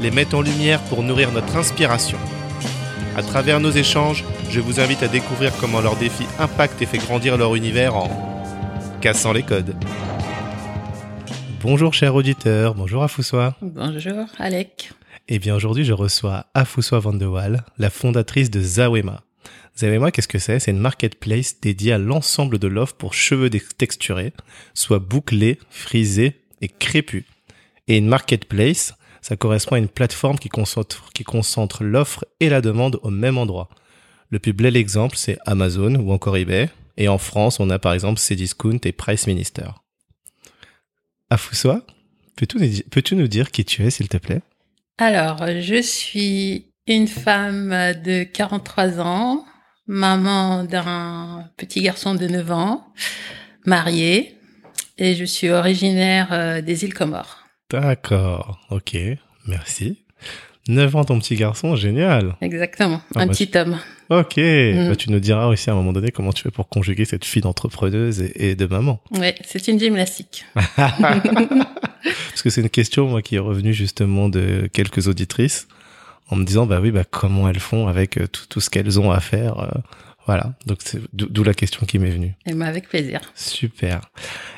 les met en lumière pour nourrir notre inspiration. À travers nos échanges, je vous invite à découvrir comment leurs défis impactent et fait grandir leur univers en cassant les codes. Bonjour chers auditeurs, bonjour Afoussois. Bonjour Alec. Eh bien aujourd'hui je reçois Afoussois Van de Waal, la fondatrice de Zawema. Zawema, qu'est-ce que c'est? C'est une marketplace dédiée à l'ensemble de l'offre pour cheveux texturés, soit bouclés, frisés et crépus. Et une marketplace, ça correspond à une plateforme qui concentre, l'offre et la demande au même endroit. Le plus bel exemple, c'est Amazon ou encore eBay. Et en France, on a par exemple Cdiscount et Price Minister. Afoussois, peux-tu peux nous dire qui tu es, s'il te plaît? Alors, je suis une femme de 43 ans, maman d'un petit garçon de 9 ans, mariée, et je suis originaire euh, des îles Comores. D'accord, ok, merci. 9 ans ton petit garçon, génial. Exactement, ah, un bah, petit homme. Ok, mm. bah, tu nous diras aussi à un moment donné comment tu fais pour conjuguer cette fille d'entrepreneuse et, de maman. Oui, c'est une gymnastique. Parce que c'est une question moi qui est revenue justement de quelques auditrices en me disant bah oui bah comment elles font avec euh, tout, tout ce qu'elles ont à faire. Euh, voilà, donc c'est d'où la question qui m'est venue. Et moi avec plaisir. Super.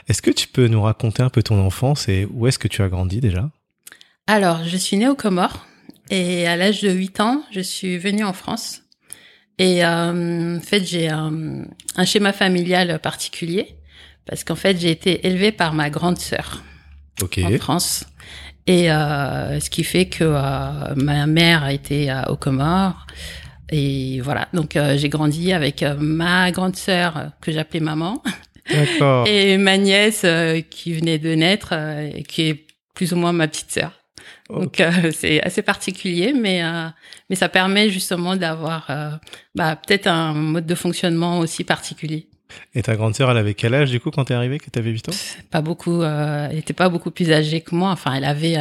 Est-ce que tu peux nous raconter un peu ton enfance et où est-ce que tu as grandi déjà? Alors, je suis née aux Comores et à l'âge de 8 ans, je suis venue en France. Et euh, en fait, j'ai un, un, schéma familial particulier parce qu'en fait, j'ai été élevée par ma grande sœur en France. Et euh, ce qui fait que euh, ma mère a été aux Comores. Et voilà, donc euh, j'ai grandi avec euh, ma grande sœur que j'appelais maman. Et ma nièce qui venait de naître et qui est plus ou moins ma petite sœur. Donc c'est assez particulier, mais mais ça permet justement d'avoir bah, peut-être un mode de fonctionnement aussi particulier. Et ta grande sœur, elle avait quel âge du coup quand t'es arrivée, que t'avais 8 ans? Pas beaucoup. Euh, elle était pas beaucoup plus âgée que moi. Enfin, elle avait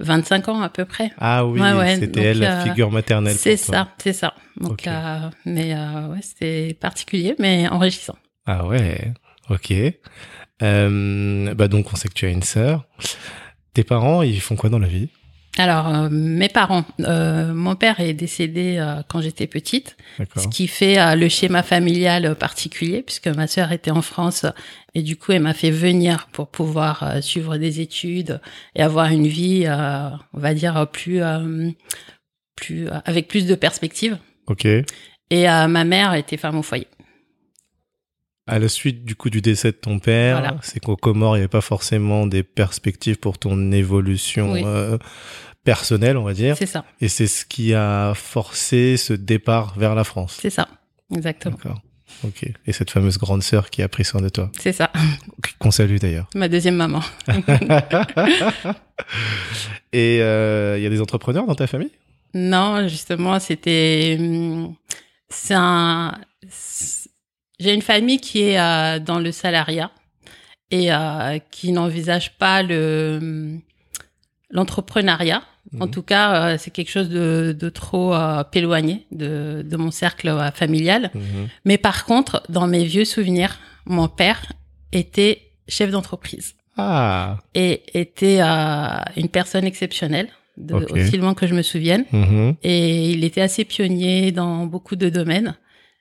25 euh, ans à peu près. Ah oui, c'était elle la euh, figure maternelle. C'est ça, c'est ça. Donc, mais ouais, c'était particulier, mais enrichissant. Ah ouais, ok. bah donc on sait que tu as une sœur. Tes parents, ils font quoi dans la vie? Alors, euh, mes parents, euh, mon père est décédé euh, quand j'étais petite, ce qui fait le schéma familial particulier, puisque ma sœur était en France et du coup, elle m'a fait venir pour pouvoir suivre des études et avoir une vie, on va dire, plus, plus avec plus de perspectives. Ok. Et ma mère était femme au foyer. À la suite du coup du décès de ton père, c'est qu'au Comores, il n'y avait pas forcément des perspectives pour ton évolution personnel, on va dire. C'est ça. Et c'est ce qui a forcé ce départ vers la France. C'est ça, exactement. D'accord. Ok. Et cette fameuse grande sœur qui a pris soin de toi. C'est ça. Qu'on salue d'ailleurs. Ma deuxième maman. Et il euh, y a des entrepreneurs dans ta famille? Non, justement, c'était. Hum, c'est un. J'ai une famille qui est euh, dans le salariat et euh, qui n'envisage pas le l'entrepreneuriat. En mhm. tout cas, euh, c'est quelque chose de, de trop euh, éloigné de, de, mon cercle euh, familial. Mhm. Mais par contre, dans mes vieux souvenirs, mon père était chef d'entreprise. Ah. Et était une personne exceptionnelle, de, aussi loin que je me souvienne. Mhm. Et il était assez pionnier dans beaucoup de domaines.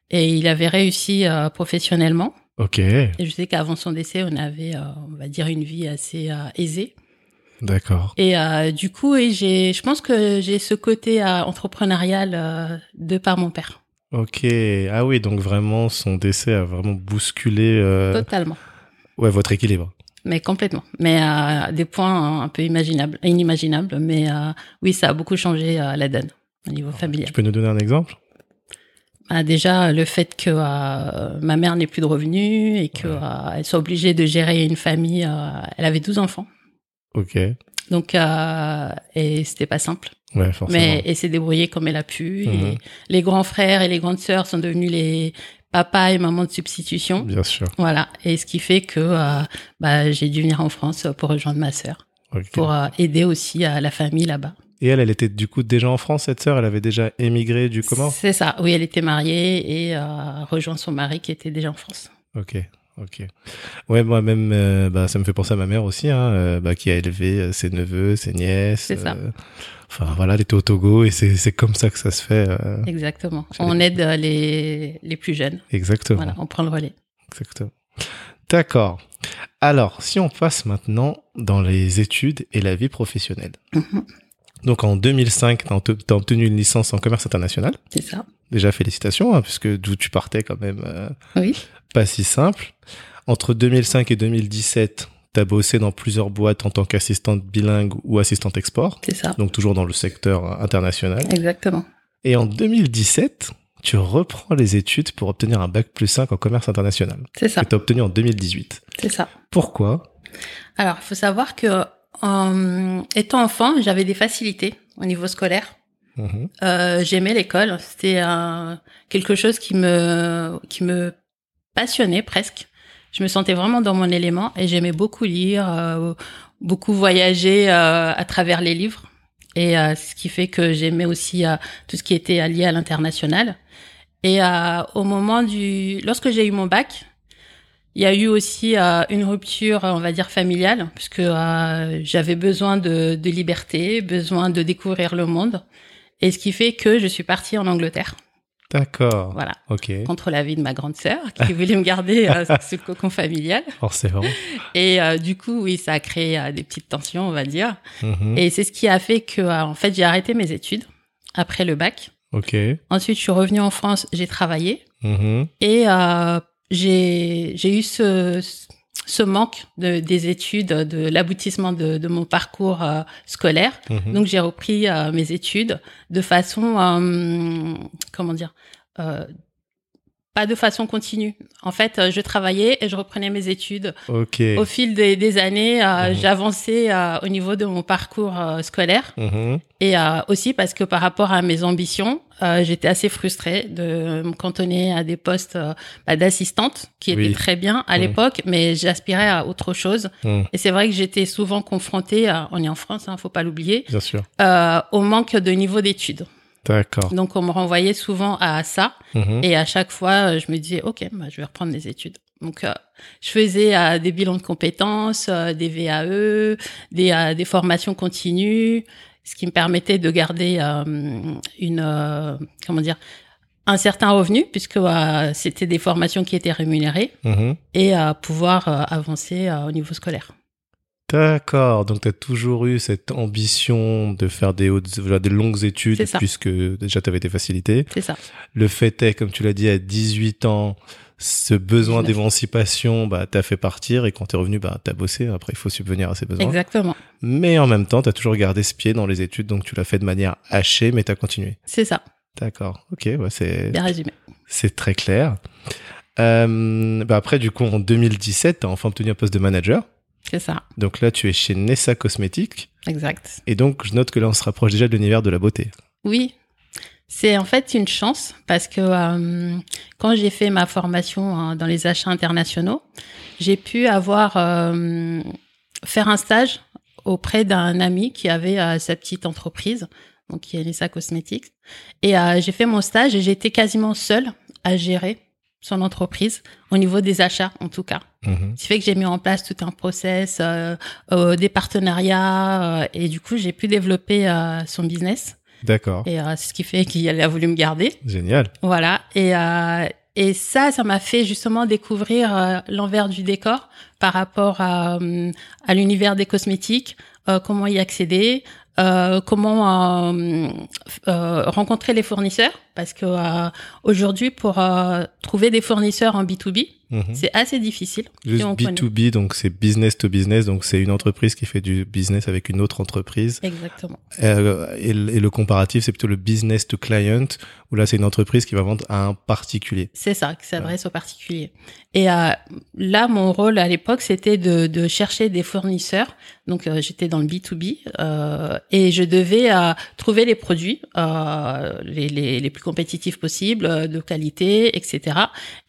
Et il avait réussi professionnellement. Ok. Et je sais qu'avant son décès, on avait, on va dire, une vie assez aisée. D'accord. Et euh, du coup, et j'ai, je pense que j'ai ce côté euh, entrepreneurial euh, de par mon père. Ok. Ah oui, donc vraiment, son décès a vraiment bousculé. Euh, Totalement. Ouais, votre équilibre. Mais complètement. Mais à des points un peu imaginables, inimaginables. Mais oui, ça a beaucoup changé la donne au niveau familial. Tu peux nous donner un exemple? Bah, déjà le fait que ma mère n'ait plus de revenus et qu'elle soit obligée de gérer une famille. elle avait 12 enfants. Ok. Donc, euh, et c'était pas simple. Ouais, forcément. Mais elle s'est débrouillée comme elle a pu. Mhm. Et les grands frères et les grandes sœurs sont devenus les papas et mamans de substitution. Bien sûr. Voilà. Et ce qui fait que euh, bah, j'ai dû venir en France pour rejoindre ma sœur, Ok. pour euh, aider aussi à la famille là-bas. Et elle, elle était du coup déjà en France, cette sœur? Elle avait déjà émigré du Comore C'est ça. Oui, elle était mariée et euh, rejoint son mari qui était déjà en France. Ok, ok. Ouais, moi-même, euh, bah, ça me fait penser à ma mère aussi, hein, euh, bah, qui a élevé euh, ses neveux, ses nièces. C'est ça. enfin, voilà, elle était au Togo et c'est comme ça que ça se fait. Exactement. On aide les, les plus jeunes. exactement. Voilà, on prend le relais. Exactement. D'accord. Alors, si on passe maintenant dans les études et la vie professionnelle. Donc, en 2005, tu as obtenu une licence en commerce international. C'est ça. Déjà, félicitations, hein, puisque d'où tu partais quand même euh, Oui. pas si simple. Entre 2005 et 2017, tu as bossé dans plusieurs boîtes en tant qu'assistante bilingue ou assistante export, C'est ça. donc toujours dans le secteur international. Exactement. Et en 2017, tu reprends les études pour obtenir un bac plus 5 en commerce international, C'est ça. que tu as obtenu en 2018. C'est ça. Pourquoi? Alors, il faut savoir que en étant enfant, j'avais des facilités au niveau scolaire. Mhm. Euh, J'aimais l'école. C'était euh, quelque chose qui me qui me passionnait presque. Je me sentais vraiment dans mon élément et j'aimais beaucoup lire, euh, beaucoup voyager euh, à travers les livres. Et euh, ce qui fait que j'aimais aussi euh, tout ce qui était lié à l'international. Et euh, au moment du, lorsque j'ai eu mon bac, il y a eu aussi euh, une rupture, on va dire familiale, puisque euh, j'avais besoin de, de liberté, besoin de découvrir le monde, et ce qui fait que je suis partie en Angleterre, D'accord. voilà, Ok. contre l'avis de ma grande sœur qui voulait me garder euh, ce cocon familial. Forcément. Et euh, du coup, oui, ça a créé euh, des petites tensions, on va dire. Mhm. Et c'est ce qui a fait que, euh, en fait, j'ai arrêté mes études après le bac. Ok. Ensuite, je suis revenue en France, j'ai travaillé. Mhm. Et euh, j'ai j'ai eu ce ce manque de, des études, de l'aboutissement de, de mon parcours euh, scolaire. Mhm. Donc j'ai repris euh, mes études de façon, euh, comment dire, euh, pas de façon continue. En fait, euh, je travaillais et je reprenais mes études. Ok. Au fil des, des années, euh, Mhm. j'avançais euh, au niveau de mon parcours euh, scolaire. Mhm. Et aussi parce que par rapport à mes ambitions, j'étais assez frustrée de me cantonner à des postes bah, d'assistante, qui étaient très bien à l'époque, mais j'aspirais à autre chose. Mhm. Et c'est vrai que j'étais souvent confrontée, à, on est en France, hein, faut pas l'oublier, au manque de niveau d'études. D'accord. Donc on me renvoyait souvent à ça, Mhm. et à chaque fois, euh, je me disais, ok, bah, je vais reprendre mes études. Donc, euh, je faisais euh, des bilans de compétences, euh, des VAE, des, des formations continues, ce qui me permettait de garder une, comment dire, un certain revenu puisque c'était des formations qui étaient rémunérées Mhm. et pouvoir avancer au niveau scolaire. D'accord. Donc, tu as toujours eu cette ambition de faire des, hautes, des longues études, puisque déjà tu avais des facilités. C'est ça. Le fait est, comme tu l'as dit, à 18 ans, ce besoin 19. d'émancipation, bah, t'as fait partir et quand t'es revenu, bah, t'as bossé. Après, il faut subvenir à ses besoins. Exactement. Mais en même temps, t'as toujours gardé ce pied dans les études, donc tu l'as fait de manière hachée, mais t'as continué. C'est ça. D'accord. Ok, c'est, Bien résumé. c'est très clair. Euh, bah après, du coup, en 2017, t'as enfin obtenu un poste de manager. C'est ça. Donc là, tu es chez Nessa Cosmetics. Exact. Et donc, je note que là, on se rapproche déjà de l'univers de la beauté. Oui, c'est en fait une chance parce que euh, quand j'ai fait ma formation hein, dans les achats internationaux, j'ai pu avoir euh, faire un stage auprès d'un ami qui avait euh, sa petite entreprise, donc qui est Lisa Cosmetics. Et j'ai fait mon stage et j'étais quasiment seule à gérer son entreprise au niveau des achats en tout cas. Mhm. Ce qui fait que j'ai mis en place tout un process, euh, euh, des partenariats euh, et du coup j'ai pu développer euh, son business. D'accord. Et euh, c'est ce qui fait qu'il a voulu me garder. Génial. Voilà. Et, euh, et ça, ça m'a fait justement découvrir euh, l'envers du décor par rapport à, à l'univers des cosmétiques, euh, comment y accéder, euh, comment euh, euh, rencontrer les fournisseurs. Parce que euh, aujourd'hui, pour euh, trouver des fournisseurs en B2B, Mhm. C'est assez difficile. Juste on connaît. B2B, donc c'est business to business, donc c'est une entreprise qui fait du business avec une autre entreprise. Exactement. Euh, et, le- et le comparatif, c'est plutôt le business to client, où là c'est une entreprise qui va vendre à un particulier. C'est ça, qui s'adresse aux particuliers. Et euh, là, mon rôle à l'époque, c'était de, de chercher des fournisseurs. Donc, euh, j'étais dans le B2B euh, et je devais trouver les produits les, les, les plus compétitifs possibles, de qualité, etc.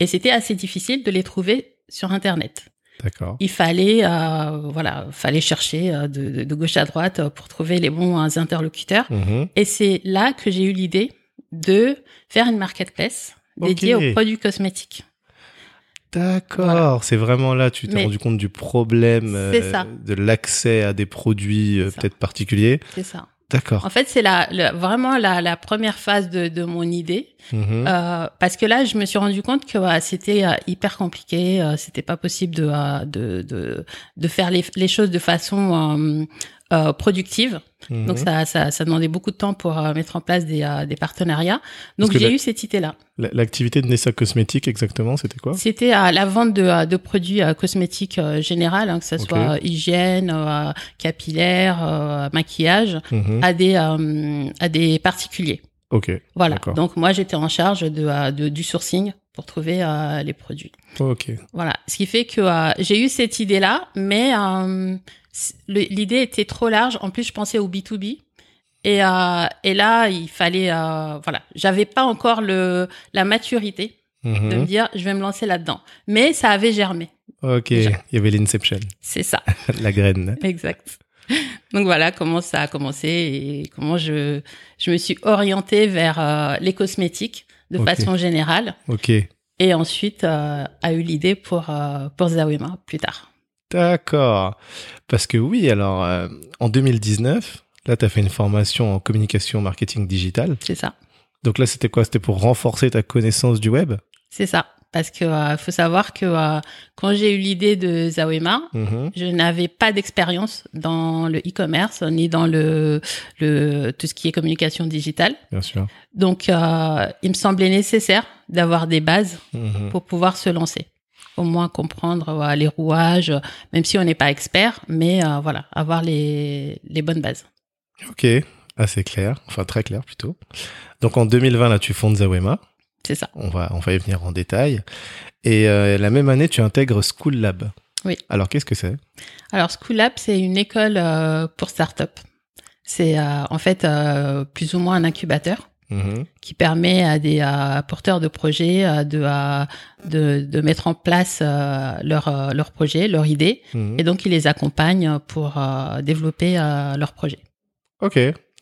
Et c'était assez difficile de les trouver sur Internet. D'accord. Il fallait, euh, voilà, fallait chercher euh, de, de- de gauche à droite euh, pour trouver les bons interlocuteurs. Mhm. Et c'est là que j'ai eu l'idée de faire une marketplace dédiée aux produits cosmétiques. D'accord, c'est vraiment là, tu t'es Mais- rendu compte du problème euh, de l'accès à des produits euh, peut-être particuliers. C'est ça. D'accord. En fait, c'est la, la- vraiment la, la première phase de, de mon idée, Mhm. euh, parce que là, je me suis rendu compte que euh, c'était euh, hyper compliqué, euh, c'était pas possible de, euh, de, de, de faire les, les choses de façon euh, productive. Mhm. Donc ça, ça, ça demandait beaucoup de temps pour euh, mettre en place des, euh, des partenariats. Donc j'ai eu cette idée-là. La- L'activité de Nessa Cosmétique, exactement, c'était quoi? C'était à la vente de, euh, de produits euh, cosmétiques généraux, hein, que ce soit hygiène, capillaire, maquillage, Mhm. à des à des particuliers. Ok, Voilà. Donc moi j'étais en charge de, de du sourcing pour trouver les produits. ok. Voilà. Ce qui fait que j'ai eu cette idée-là, mais l'idée était trop large. En plus, je pensais au B2B. Et, euh, et là, il fallait, euh, voilà, j'avais pas encore le la maturité de me Mhm. dire, je vais me lancer là-dedans. Mais ça avait germé. Ok, Déjà. il y avait l'inception, C'est ça, la graine. exact. Donc voilà comment ça a commencé et comment je je me suis orientée vers euh, les cosmétiques de façon générale. Ok, Et ensuite, a eu l'idée pour, pour Zawema plus tard. D'accord. Parce que oui, alors euh, en 2019, là, tu as fait une formation en communication marketing digital. C'est ça. Donc là, c'était quoi? C'était pour renforcer ta connaissance du web? C'est ça. Parce que euh, faut savoir que euh, quand j'ai eu l'idée de Zawema, Mhm. je n'avais pas d'expérience dans le e-commerce ni dans le, le tout ce qui est communication digitale. Bien sûr. Donc, euh, il me semblait nécessaire d'avoir des bases Mhm. pour pouvoir se lancer. Au moins comprendre les rouages, même si on n'est pas expert, mais euh, voilà, avoir les, les bonnes bases. Ok, assez clair, enfin très clair plutôt. Donc en 2020, là, tu fondes Zawema. C'est ça. On va, on va y venir en détail. Et euh, la même année, tu intègres School Lab. Oui. Alors, qu'est-ce que c'est? Alors, School Lab, c'est une école euh, pour start-up. C'est en fait plus ou moins un incubateur Mhm. qui permet à des porteurs de projets euh, de, de, de mettre en place euh, leur, euh, leur projet, leur idée. Mhm. Et donc, il les accompagne pour euh, développer euh, leur projet. Ok,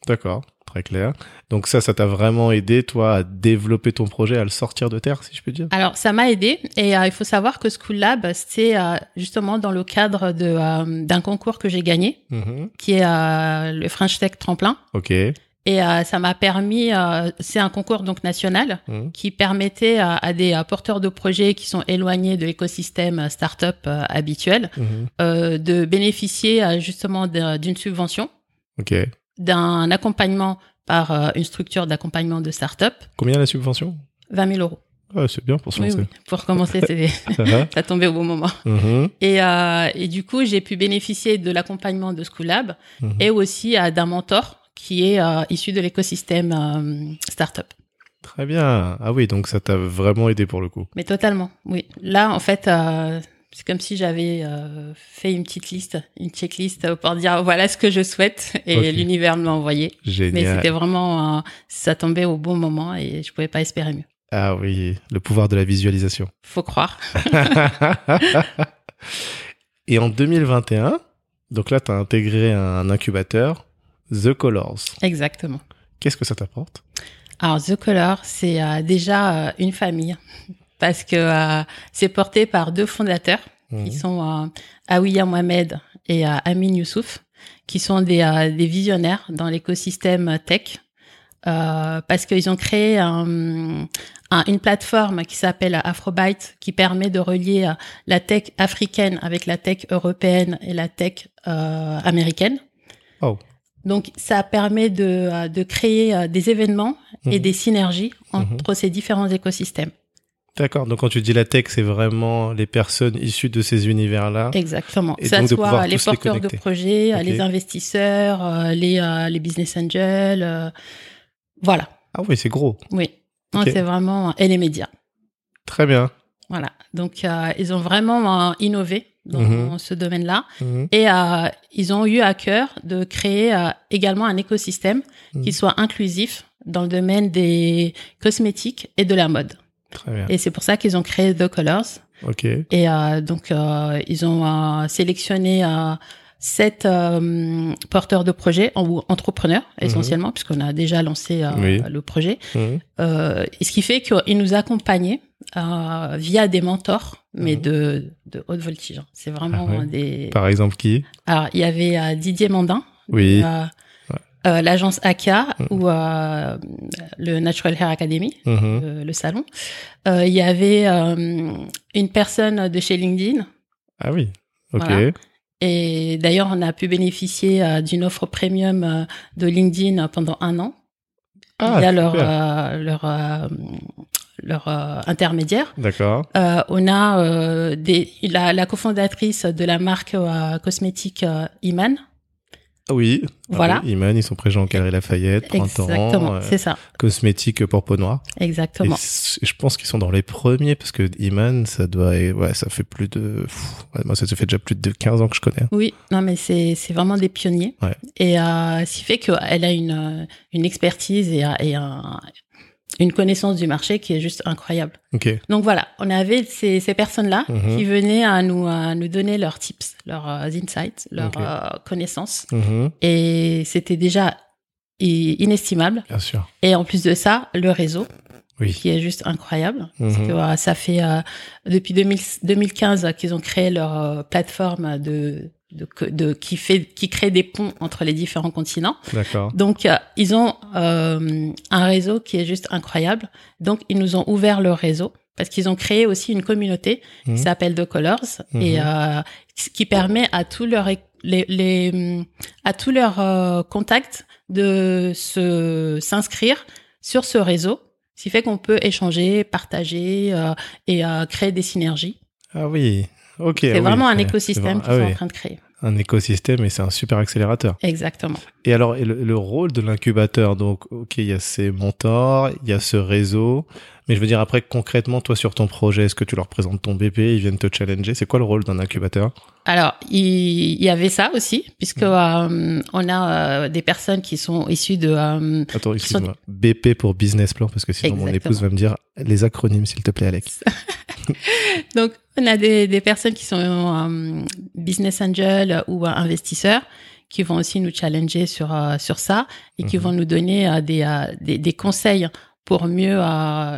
d'accord, très clair. Donc ça, ça t'a vraiment aidé, toi, à développer ton projet, à le sortir de terre, si je peux dire? Alors, ça m'a aidé. Et il faut savoir que School Lab, c'est justement dans le cadre d'un concours que j'ai gagné, Mhm. qui est le French Tech Tremplin. Ok. Et euh, ça m'a permis, euh, c'est un concours donc national Mhm. qui permettait à, à des euh, porteurs de projets qui sont éloignés de l'écosystème euh, startup euh, habituel euh, de bénéficier euh, justement d'une subvention, Ok. d'un accompagnement par euh, une structure d'accompagnement de startup, Combien la subvention? 20 000 euros. Ah, C'est bien pour se Oui, oui. Pour commencer, Ça tombait au bon moment. Mhm. Et, euh, et du coup, j'ai pu bénéficier de l'accompagnement de School Lab Mhm. et aussi euh, d'un mentor qui est euh, issu de l'écosystème euh, startup. Très bien. Ah oui, donc ça t'a vraiment aidé pour le coup. Mais totalement, oui. Là, en fait, euh, c'est comme si j'avais euh, fait une petite liste, une checklist pour dire voilà ce que je souhaite et l'univers me l'a envoyé. Mais Génial. c'était vraiment, euh, ça tombait au bon moment et je pouvais pas espérer mieux. Ah oui, le pouvoir de la visualisation. Faut croire. Et en 2021, donc là, tu as intégré un incubateur, The Colors. Exactement. Qu'est-ce que ça t'apporte? Alors The Color, c'est euh, déjà euh, une famille parce que euh, c'est porté par deux fondateurs Mhm. qui sont euh, Aouya Mohamed et Amin Youssouf, qui sont des, des visionnaires dans l'écosystème tech, parce qu'ils ont créé un- un- une plateforme qui s'appelle Afrobyte, qui permet de relier la tech africaine avec la tech européenne et la tech américaine. Oh. Donc, ça permet de, euh, de créer euh, des événements et Mhm. des synergies entre Mhm. ces différents écosystèmes. D'accord. Donc quand tu dis la tech, c'est vraiment les personnes issues de ces univers-là. Exactement. Et Que ça donc de soit les porteurs de projets, euh, les investisseurs, les, les business angels. voilà. Ah oui, c'est gros. Oui. C'est vraiment... Et les médias. Très bien. Voilà. Donc, euh, ils ont vraiment euh, innové dans Mhm. ce domaine-là. Mhm. Et euh, ils ont eu à cœur de créer euh, également un écosystème Mhm. qui soit inclusif dans le domaine des cosmétiques et de la mode. Très bien. Et c'est pour ça qu'ils ont créé The Colors. Ok. Et euh, donc, euh, ils ont euh, sélectionné euh, sept euh, porteurs de projets ou entrepreneurs essentiellement, puisqu'on a déjà lancé euh, Mhm. Oui. le projet. Mhm. Euh, et ce qui fait qu'ils nous accompagnaient euh, via des mentors, mais Mhm. de, de haute voltige. hein. C'est vraiment Ah ouais. des. Par exemple, qui? Alors, il y avait euh, Didier Mandin, Oui. euh, Ouais. euh, l'agence AKA Mhm. ou le Natural Hair Academy, Mhm. le, le salon. Il y avait une personne de chez LinkedIn. Ah oui. Ok. Voilà. Et d'ailleurs, on a pu bénéficier d'une offre premium de LinkedIn pendant un an Ah, via leur, super. leur, euh, leur euh, intermédiaire. D'accord. Euh, on a euh, des, la, la cofondatrice de la marque cosmétique Iman. Ah Oui. Ah Voilà. oui, Iman, ils sont présents au Carré Lafayette, Printemps, Exactement, euh, c'est ça. cosmétique pour peau noire. Exactement. Et je pense qu'ils sont dans les premiers parce que Iman, ça doit, ouais, ça fait plus de, pff, moi, ça fait déjà plus de 15 ans que je connais. Oui, non, mais c'est c'est vraiment des pionniers. Ouais. Et euh, ce qui fait qu'elle a une, une expertise et, et un- une connaissance du marché qui est juste incroyable. Ok. Donc voilà, on avait ces, ces personnes-là Mhm. qui venaient à nous, à nous donner leurs tips, leurs euh, insights, leurs euh, connaissances. Mhm. Et c'était déjà inestimable. Bien sûr. Et en plus de ça, le réseau, Oui. qui est juste incroyable. Parce Mhm. que ça fait euh, depuis 2000 2015 qu'ils ont créé leur euh, plateforme de, de, de qui fait qui crée des ponts entre les différents continents. D'accord. Donc euh, ils ont euh, un réseau qui est juste incroyable. Donc ils nous ont ouvert leur réseau parce qu'ils ont créé aussi une communauté qui s'appelle The Colors et Mhm. euh, qui permet à tous leurs les, les à tous leurs euh, contacts de se s'inscrire sur ce réseau, ce qui fait qu'on peut échanger, partager euh, et euh, créer des synergies. Ah oui. Ok. C'est oui, vraiment un écosystème qu'ils sont ah en oui, train de créer. Un écosystème et c'est un super accélérateur. Exactement. Et alors, et le, le rôle de l'incubateur, donc, ok, il y a ces mentors, il y a ce réseau, mais je veux dire, après, concrètement, toi, sur ton projet, est-ce que tu leur présentes ton BP, ils viennent te challenger? C'est quoi le rôle d'un incubateur? Alors, il, y avait ça aussi, puisque euh, on a euh, des personnes qui sont issues de euh, Attends, excuse-moi. BP pour business plan, parce que sinon mon épouse va me dire les acronymes, s'il te plaît, Alex. Donc, on a des, des personnes qui sont euh, business angels ou euh, investisseurs qui vont aussi nous challenger sur euh, sur ça et qui Mhm. vont nous donner des, des des conseils pour mieux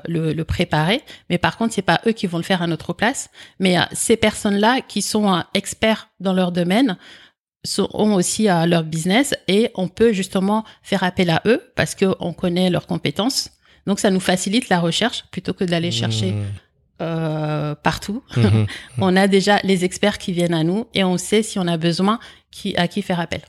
le, le préparer. Mais par contre, c'est pas eux qui vont le faire à notre place, mais ces personnes-là qui sont experts dans leur domaine sont, ont aussi leur business et on peut justement faire appel à eux parce que on connaît leurs compétences. Donc, ça nous facilite la recherche plutôt que d'aller chercher Mmh. Euh, partout. Mhm. on a déjà les experts qui viennent à nous et on sait si on a besoin qui, à qui faire appel.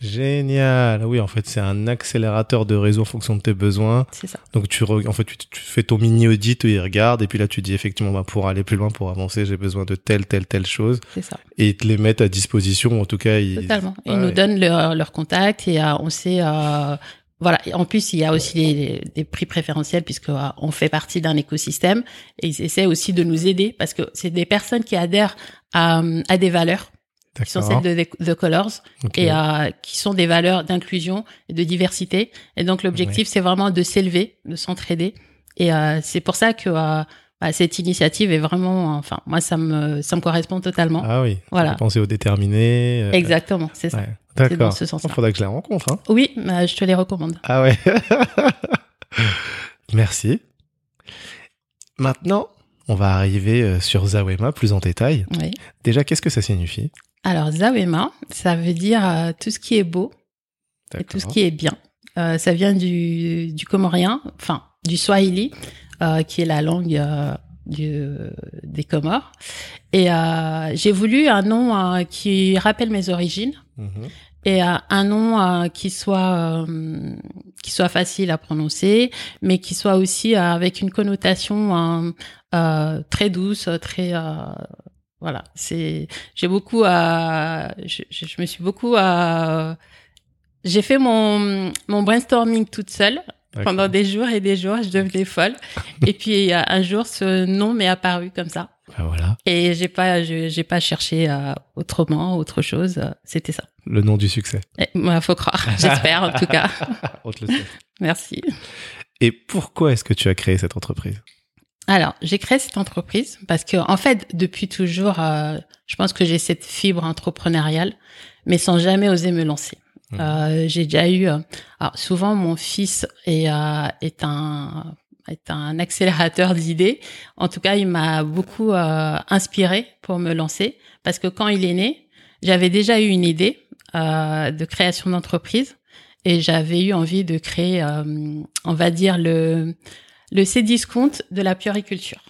Génial. Oui, en fait, c'est un accélérateur de réseau en fonction de tes besoins. C'est ça. Donc, tu, en fait, tu, tu fais ton mini audit, tu y regardes, et puis là, tu dis effectivement, bah, pour aller plus loin, pour avancer, j'ai besoin de telle, telle, telle chose, C'est ça. et ils te les mettent à disposition. En tout cas, ils, Totalement. Ils Ouais. nous donnent leur, leur contact et euh, on sait. euh, voilà. Et en plus, il y a aussi des, des prix préférentiels puisque euh, on fait partie d'un écosystème et ils essaient aussi de nous aider parce que c'est des personnes qui adhèrent à, à des valeurs qui sont celles de The Colors et euh, qui sont des valeurs d'inclusion et de diversité. Et donc l'objectif, c'est vraiment de s'élever, de s'entraider. Et euh, c'est pour ça que euh, bah, cette initiative est vraiment, enfin, moi, ça me, ça me correspond totalement. Ah oui. Voilà. Penser au déterminé. euh, Exactement, c'est ça. Ouais. C'est dans D'accord. ce sens-là. Il faudra que je la rencontre. Hein. Oui, bah, je te les recommande. Ah ouais. Merci. Maintenant, on va arriver euh, sur Zawema plus en détail. Oui. Déjà, qu'est-ce que ça signifie? Alors, Zawema, ça veut dire euh, tout ce qui est beau et tout ce qui est bien. Euh, ça vient du, du comorien, enfin, du swahili, euh, qui est la langue du, des Comores. Et j'ai voulu un nom qui rappelle mes origines Mhm. Et euh, un nom euh, qui soit euh, qui soit facile à prononcer, mais qui soit aussi avec une connotation très douce, très voilà. C'est j'ai beaucoup à je, je, me suis beaucoup à j'ai fait mon mon brainstorming toute seule pendant des jours et des jours, je devenais folle. et puis un jour, ce nom m'est apparu comme ça. Ben voilà. Et j'ai pas, j'ai pas cherché euh, autrement, autre chose. C'était ça. Le nom du succès. Il faut croire. J'espère en tout cas. On te le souhaite. Merci. Et pourquoi est-ce que tu as créé cette entreprise? Alors, j'ai créé cette entreprise parce que, en fait, depuis toujours, euh, je pense que j'ai cette fibre entrepreneuriale, mais sans jamais oser me lancer. Mmh. Euh, j'ai déjà eu. Euh, alors souvent, mon fils est est un est un accélérateur d'idées. En tout cas, il m'a beaucoup euh, inspiré pour me lancer parce que quand il est né, j'avais déjà eu une idée euh, de création d'entreprise et j'avais eu envie de créer, on va dire le le Cdiscount de la puériculture.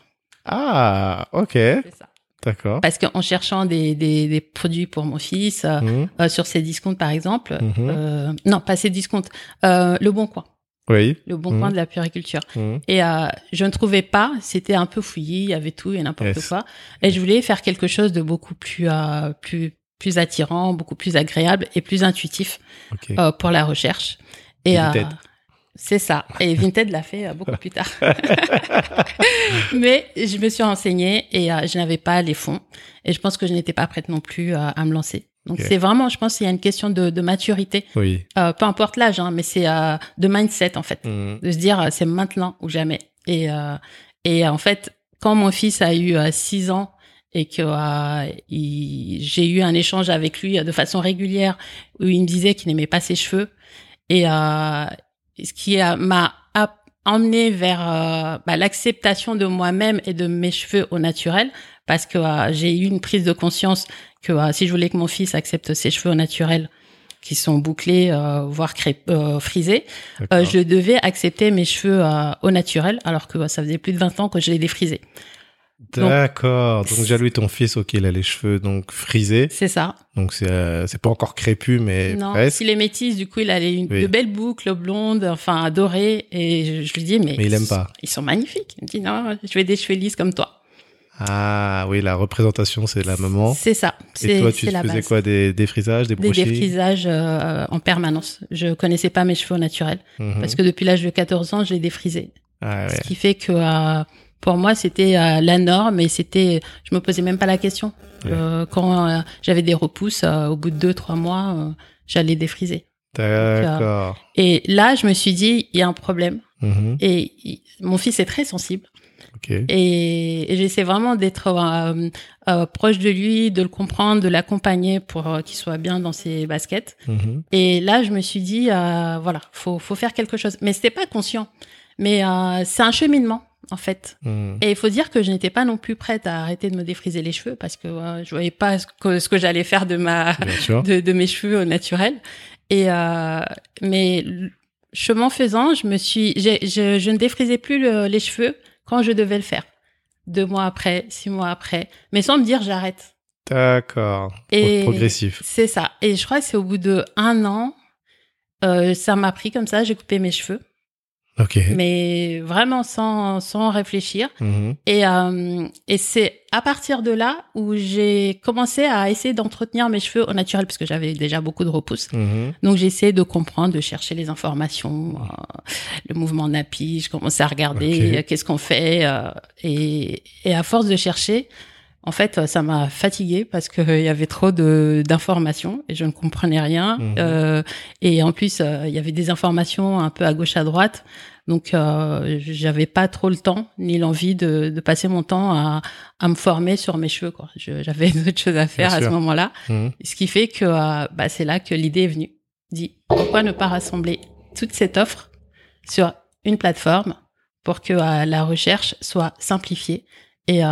Ah, ok. C'est ça. D'accord. Parce qu'en cherchant des, des, des, produits pour mon fils, euh, mmh. euh, sur ses discounts par exemple, mmh. euh, non pas ses discounts, euh, le Bon Coin. Oui. Le Bon Coin mmh. de la puériculture. Et euh, je ne trouvais pas, c'était un peu fouillis, il y avait tout et n'importe quoi. Et je voulais faire quelque chose de beaucoup plus plus plus attirant, beaucoup plus agréable et plus intuitif okay. pour la recherche. Et, c'est ça. Et Vinted l'a fait euh, beaucoup plus tard. Mais je me suis renseignée et euh, je n'avais pas les fonds. Et je pense que je n'étais pas prête non plus euh, à me lancer. Donc c'est vraiment, je pense, qu'il y a une question de, de maturité. Oui. peu importe l'âge, hein, mais c'est de mindset en fait, mmh. de se dire c'est maintenant ou jamais. Et et en fait, quand mon fils a eu 6 ans et que j'ai eu un échange avec lui de façon régulière où il me disait qu'il n'aimait pas ses cheveux et ce qui m'a emmené vers euh, bah, l'acceptation de moi-même et de mes cheveux au naturel parce que euh, j'ai eu une prise de conscience que euh, si je voulais que mon fils accepte ses cheveux au naturel qui sont bouclés voire frisés je devais accepter mes cheveux au naturel alors que ça faisait plus de 20 ans que je les défrisais D'accord. Donc, déjà lui, ton fils, ok, il a les cheveux donc frisés. C'est ça. Donc c'est euh, c'est pas encore crépus, mais non. presque. Il est métis, du coup, il a une, de belles boucles blondes, enfin dorées, et je, lui dis mais. Mais il aime pas. Ils sont magnifiques. Il me dit non, je veux des cheveux lisses comme toi. Ah oui, la représentation, c'est la maman. C'est ça. Et toi, tu faisais quoi Des défrisages, des brochis Des défrisages euh, en permanence. Je connaissais pas mes cheveux naturels mhm. parce que depuis l'âge de 14 ans, je les défrisais. Ah, ouais. Ce qui fait que euh, pour moi, c'était euh, la norme et c'était, je me posais même pas la question. Euh, quand j'avais des repousses, au bout de deux, trois mois, j'allais défriser. D'accord. et là, je me suis dit, il y a un problème. Mm-hmm. Et mon fils est très sensible. Okay. Et, j'essaie vraiment d'être proche de lui, de le comprendre, de l'accompagner pour qu'il soit bien dans ses baskets. Mm-hmm. Et là, je me suis dit, voilà, faut faut faire quelque chose. Mais c'était pas conscient. Mais c'est un cheminement en fait. Hmm. Et il faut dire que je n'étais pas non plus prête à arrêter de me défriser les cheveux parce que euh, je voyais pas ce que, ce que j'allais faire de ma de, de, mes cheveux au naturel. Et euh, mais chemin faisant, je me suis, je, je, ne défrisais plus les cheveux quand je devais le faire. Deux mois après, six mois après, mais sans me dire j'arrête. D'accord. Et progressif. C'est ça. Et je crois que c'est au bout de un an, euh, ça m'a pris comme ça. J'ai coupé mes cheveux. Mais vraiment sans, sans réfléchir. Mhm. Et, euh, et c'est à partir de là où j'ai commencé à essayer d'entretenir mes cheveux au naturel parce que j'avais déjà beaucoup de repousses. Mhm. Donc j'ai essayé de comprendre, de chercher les informations, euh, le mouvement nappy, je commençais à regarder euh, qu'est-ce qu'on fait. Euh, et, et à force de chercher, en fait, ça m'a fatiguée parce qu'il y avait trop d'informations et je ne comprenais rien. Mhm. Euh, et en plus, euh, il y avait des informations un peu à gauche à droite, donc euh, j'avais pas trop le temps ni l'envie de, de, passer mon temps à, à me former sur mes cheveux. J'avais d'autres choses à faire à ce moment-là, mhm. ce qui fait que euh, bah, c'est là que l'idée est venue. Dit pourquoi ne pas rassembler toute cette offre sur une plateforme pour que euh, la recherche soit simplifiée et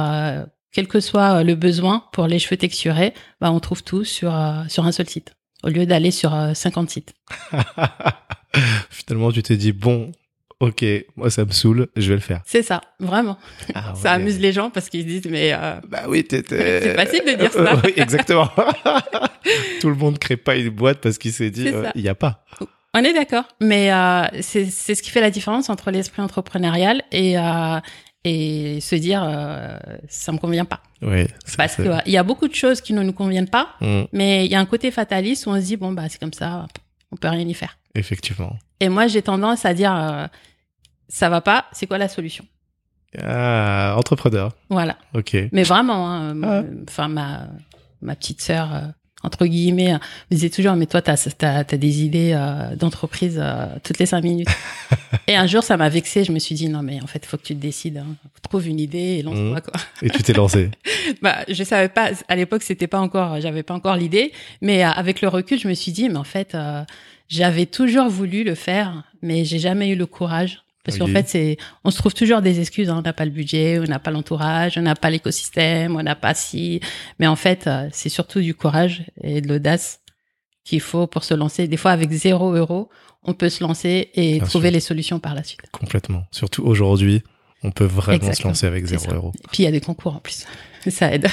quel que soit euh, le besoin pour les cheveux texturés, bah, on trouve tout sur, euh, sur un seul site, au lieu d'aller sur 50 euh, sites. Finalement, tu t'es dit, bon, ok, moi ça me saoule, je vais le faire. C'est ça, vraiment. Ah ça amuse les gens parce qu'ils se disent, mais... bah oui, c'est facile de dire ça. oui, exactement. Tout le monde crée pas une boîte parce qu'il s'est dit, il n'y a pas. On est d'accord, mais euh, c'est c'est ce qui fait la différence entre l'esprit entrepreneurial et euh, et se dire euh, ça me convient pas. Oui. Parce qu'il il y a beaucoup de choses qui ne nous conviennent pas, Mm, mais il y a un côté fataliste où on se dit bon bah c'est comme ça, on peut rien y faire. effectivement. Et moi j'ai tendance à dire euh, ça va pas, c'est quoi la solution? Ah, entrepreneur. Voilà. Ok. Mais vraiment, hein, Ah. euh, enfin ma ma petite sœur euh, entre guillemets me disait toujours mais toi t'as t'as as des idées euh, d'entreprise euh, toutes les cinq minutes. et un jour ça m'a vexé, je me suis dit non mais en fait faut que tu te décides, hein. trouve une idée et lance-toi Mhm. quoi. Et tu t'es lancé. bah je savais pas à l'époque c'était pas encore j'avais pas encore l'idée, mais euh, avec le recul je me suis dit mais en fait euh, j'avais toujours voulu le faire, mais j'ai jamais eu le courage. Parce qu'en fait, c'est, on se trouve toujours des excuses. hein. On n'a pas le budget, on n'a pas l'entourage, on n'a pas l'écosystème, on n'a pas si. Mais en fait, euh, c'est surtout du courage et de l'audace qu'il faut pour se lancer. Des fois, avec zéro euro, on peut se lancer et Bien trouver sûr. les solutions par la suite. Complètement. Surtout aujourd'hui, on peut vraiment se lancer avec zéro euro. Et puis, il y a des concours en plus. ça aide.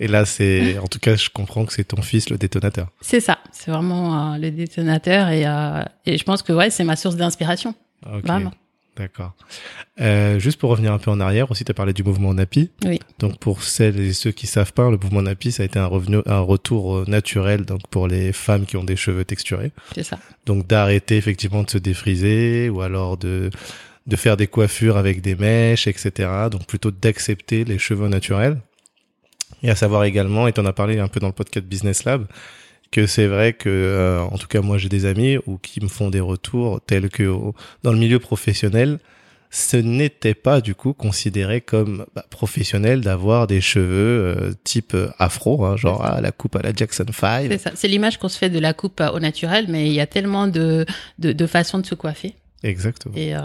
Et là, c'est, en tout cas, je comprends que c'est ton fils le détonateur. C'est ça. C'est vraiment euh, le détonateur et, euh, et je pense que ouais, c'est ma source d'inspiration. Ok. Vraiment. D'accord. Euh, juste pour revenir un peu en arrière, aussi, tu as parlé du mouvement NAPI. Oui. Donc, pour celles et ceux qui savent pas, le mouvement NAPI, ça a été un revenu, un retour euh, naturel, donc, pour les femmes qui ont des cheveux texturés. C'est ça. Donc, d'arrêter, effectivement, de se défriser, ou alors de, de faire des coiffures avec des mèches, etc. Donc, plutôt d'accepter les cheveux naturels. Et à savoir également, et tu en as parlé un peu dans le podcast Business Lab, que c'est vrai que, euh, en tout cas, moi, j'ai des amis ou qui me font des retours tels que au- dans le milieu professionnel, ce n'était pas du coup considéré comme bah, professionnel d'avoir des cheveux euh, type euh, afro, hein, genre ah, la coupe à la Jackson 5. C'est ça. C'est l'image qu'on se fait de la coupe euh, au naturel, mais il y a tellement de, de, de façons de se coiffer. Exactement. Et euh,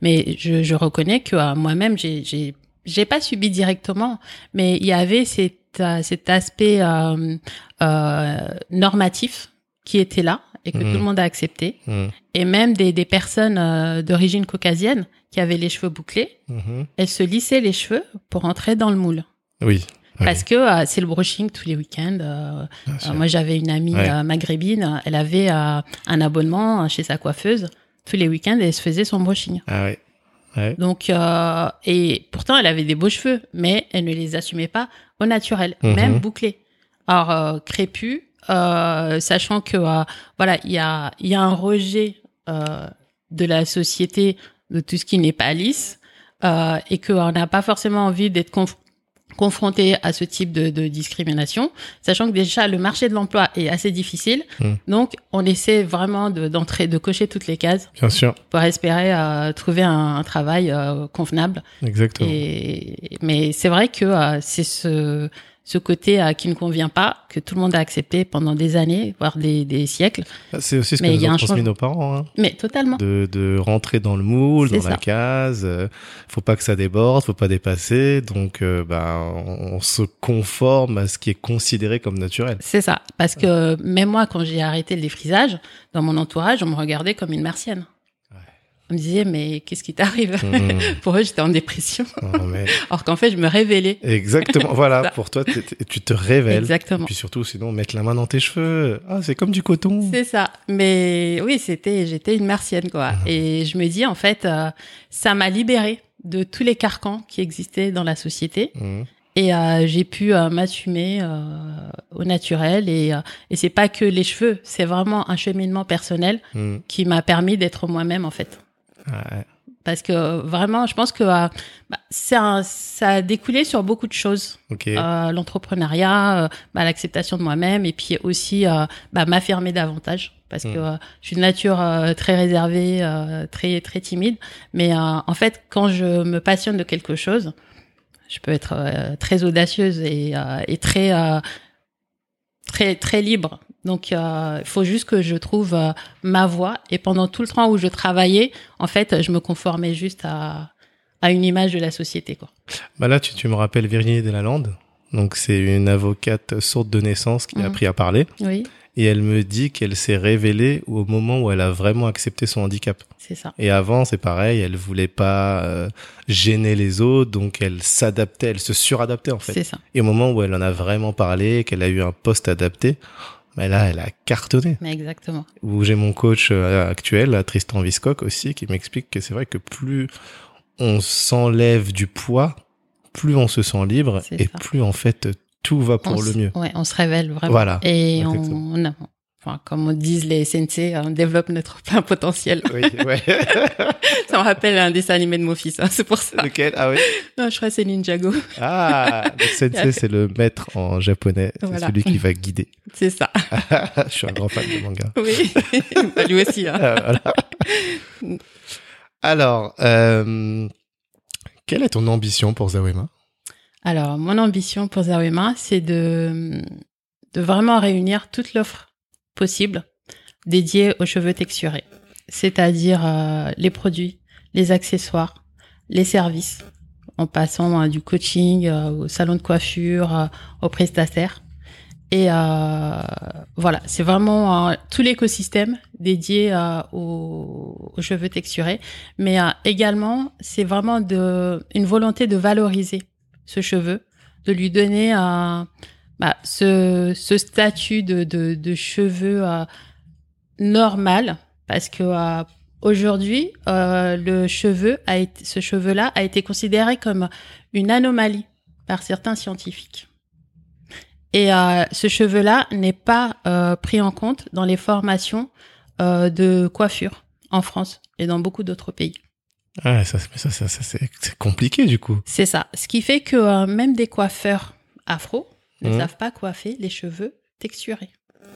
mais je, je reconnais que euh, moi-même j'ai j'ai pas subi directement, mais il y avait cet euh, cet aspect euh, euh, normatif qui était là et que Mhm. tout le monde a accepté, Mhm. et même des des personnes euh, d'origine caucasienne qui avaient les cheveux bouclés, Mhm. elles se lissaient les cheveux pour entrer dans le moule. Oui. Oui, Parce que euh, c'est le brushing tous les week-ends. moi, j'avais une amie Ouais. maghrébine. Elle avait un abonnement chez sa coiffeuse tous les week-ends et elle se faisait son brushing. Ah ouais. Ouais. Donc, euh, et pourtant, elle avait des beaux cheveux, mais elle ne les assumait pas au naturel, Mhm. même bouclés. Alors, euh, crépus, euh, sachant que euh, voilà, il y a, il y a un rejet euh, de la société de tout ce qui n'est pas lisse euh, et qu'on n'a pas forcément envie d'être conf- confronté à ce type de, de discrimination, sachant que déjà le marché de l'emploi est assez difficile. Mm. Donc, on essaie vraiment de- d'entrer, de cocher toutes les cases Bien sûr. pour espérer euh, trouver un, un travail euh, convenable. Exactement. Et, mais c'est vrai que euh, c'est ce, ce côté euh, qui ne convient pas, que tout le monde a accepté pendant des années, voire des, des siècles. Ah, C'est aussi ce que mais il nous ont transmis nos parents. Hein. Mais totalement. de, de rentrer dans le moule, dans la case. euh, faut pas que ça déborde, faut pas dépasser. Donc, euh, bah, on, on se conforme à ce qui est considéré comme naturel. C'est ça. Parce que même moi, quand j'ai arrêté le défrisage, dans mon entourage, on me regardait comme une martienne. On me disait, mais qu'est-ce qui t'arrive Mhm. Pour eux, j'étais en dépression. Non, mais Alors qu'en fait, je me révélais. exactement. voilà. Pour toi, tu te révèles. Exactement. Puis surtout, sinon, mettre la main dans tes cheveux. Ah, c'est comme du coton. C'est ça. Mais oui, c'était, j'étais une martienne, quoi. Mhm. Et je me dis, en fait, euh, ça m'a libérée de tous les carcans qui existaient dans la société. Mhm. Et euh, j'ai pu euh, m'assumer au naturel. Et, et c'est pas que les cheveux, c'est vraiment un cheminement personnel qui m'a permis d'être moi-même, en fait. Ouais. Parce que vraiment, je pense que euh, bah, c'est un- ça a découlé sur beaucoup de choses. Ok. Euh, L'entrepreneuriat, euh, bah, l'acceptation de moi-même, et puis aussi euh, bah, m'affirmer davantage. Parce Mm. que euh, je suis de nature très réservée, euh, très très timide. Mais euh, en fait, quand je me passionne de quelque chose, je peux être très audacieuse et, euh, et très euh, très très libre. Donc, euh, il faut juste que je trouve euh, ma voie. Et pendant tout le temps où je travaillais, en fait, je me conformais juste à, à une image de la société. Quoi. Bah là, tu, tu me rappelles Virginie Delalande. Donc, c'est une avocate sourde de naissance qui a Mhm. appris à parler. Oui, Et elle me dit qu'elle s'est révélée au moment où elle a vraiment accepté son handicap. c'est ça. Et avant, c'est pareil, elle voulait pas euh, gêner les autres, donc elle s'adaptait, elle se suradaptait en fait. C'est ça. Et au moment où elle en a vraiment parlé, qu'elle a eu un poste adapté, Mais là, elle a cartonné. Mais exactement. Où j'ai mon coach euh, actuel, Tristan Viscock aussi, qui m'explique que c'est vrai que plus on s'enlève du poids, plus on se sent libre et ça. plus en fait tout va On pour le mieux. Ouais, on se révèle vraiment. Voilà. Et on, on enfin, comme on disent les sensei, on développe notre plein potentiel. Oui, ouais. ça me rappelle un dessin animé de mon fils, hein, c'est pour ça. Lequel? Ah oui? Non, je crois que c'est Ninjago. Ah, le sensei, c'est le maître en japonais. C'est celui qui va guider. C'est ça. Je suis un grand fan de manga. Oui. Bah, lui aussi. Hein. Ah, voilà. Alors, euh, quelle est ton ambition pour Zawema? Alors, mon ambition pour Zawema, c'est de, de vraiment réunir toute l'offre possible dédiée aux cheveux texturés. C'est-à-dire euh, les produits, les accessoires, les services, en passant euh, du coaching euh, au salon de coiffure, euh, aux prestataires. Et euh, voilà, c'est vraiment tout l'écosystème dédié aux, aux cheveux texturés. Mais également, c'est vraiment de, une volonté de valoriser ce cheveu, de lui donner euh, bah, ce, ce statut de, de, de cheveux euh, normal, parce que euh, aujourd'hui, euh, le cheveu a été, ce cheveu-là a été considéré comme une anomalie par certains scientifiques. Et euh, ce cheveu-là n'est pas euh, pris en compte dans les formations euh, de coiffure en France et dans beaucoup d'autres pays. ah, ça, ça, ça, ça, c'est compliqué du coup. C'est ça. Ce qui fait que même des coiffeurs afro ne Mhm. savent pas coiffer les cheveux texturés.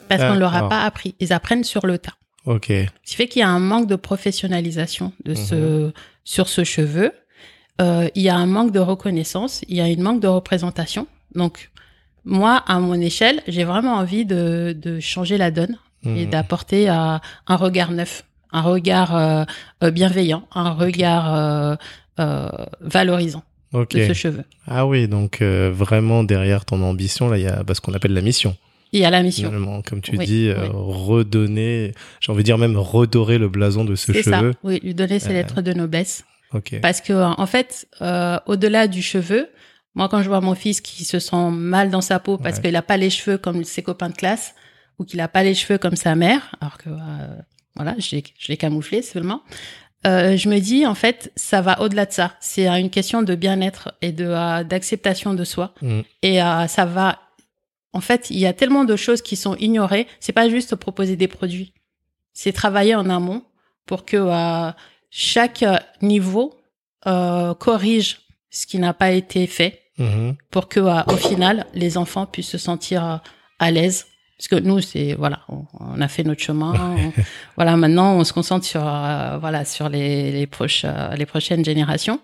Parce qu'on ne leur a pas appris. Ils apprennent sur le tas. Ok. Ce qui fait qu'il y a un manque de professionnalisation de ce, sur ce cheveu. Euh, il y a un manque de reconnaissance. Il y a une manque de représentation. Donc, moi, à mon échelle, j'ai vraiment envie de, de changer la donne et Mhm. d'apporter euh, un regard neuf, un regard euh, euh, bienveillant, un regard euh, euh, valorisant Ok. de ce cheveu. Ah oui, donc euh, vraiment derrière ton ambition, là, il y a bah, ce qu'on appelle la mission. Il y a la mission. Finalement, comme tu Oui, dis, euh, oui. redonner, j'ai envie de dire même redorer le blason de ce C'est ça. cheveu. Oui, lui donner ses Euh, lettres de noblesse. Ok. Parce que en fait, euh, au-delà du cheveu, moi quand je vois mon fils qui se sent mal dans sa peau parce Ouais. qu'il a pas les cheveux comme ses copains de classe ou qu'il a pas les cheveux comme sa mère, alors que euh, voilà, je l'ai je l'ai camouflé seulement. Euh, je me dis en fait, ça va au-delà de ça. C'est une question de bien-être et de euh, d'acceptation de soi. Mm. Et euh, ça va. En fait, il y a tellement de choses qui sont ignorées. C'est pas juste proposer des produits. C'est travailler en amont pour que euh, chaque niveau corrige ce qui n'a pas été fait Mhm. pour que au final les enfants puissent se sentir à l'aise parce que nous c'est voilà on, on a fait notre chemin. On- voilà maintenant on se concentre sur euh, voilà sur les les proches euh, les prochaines générations.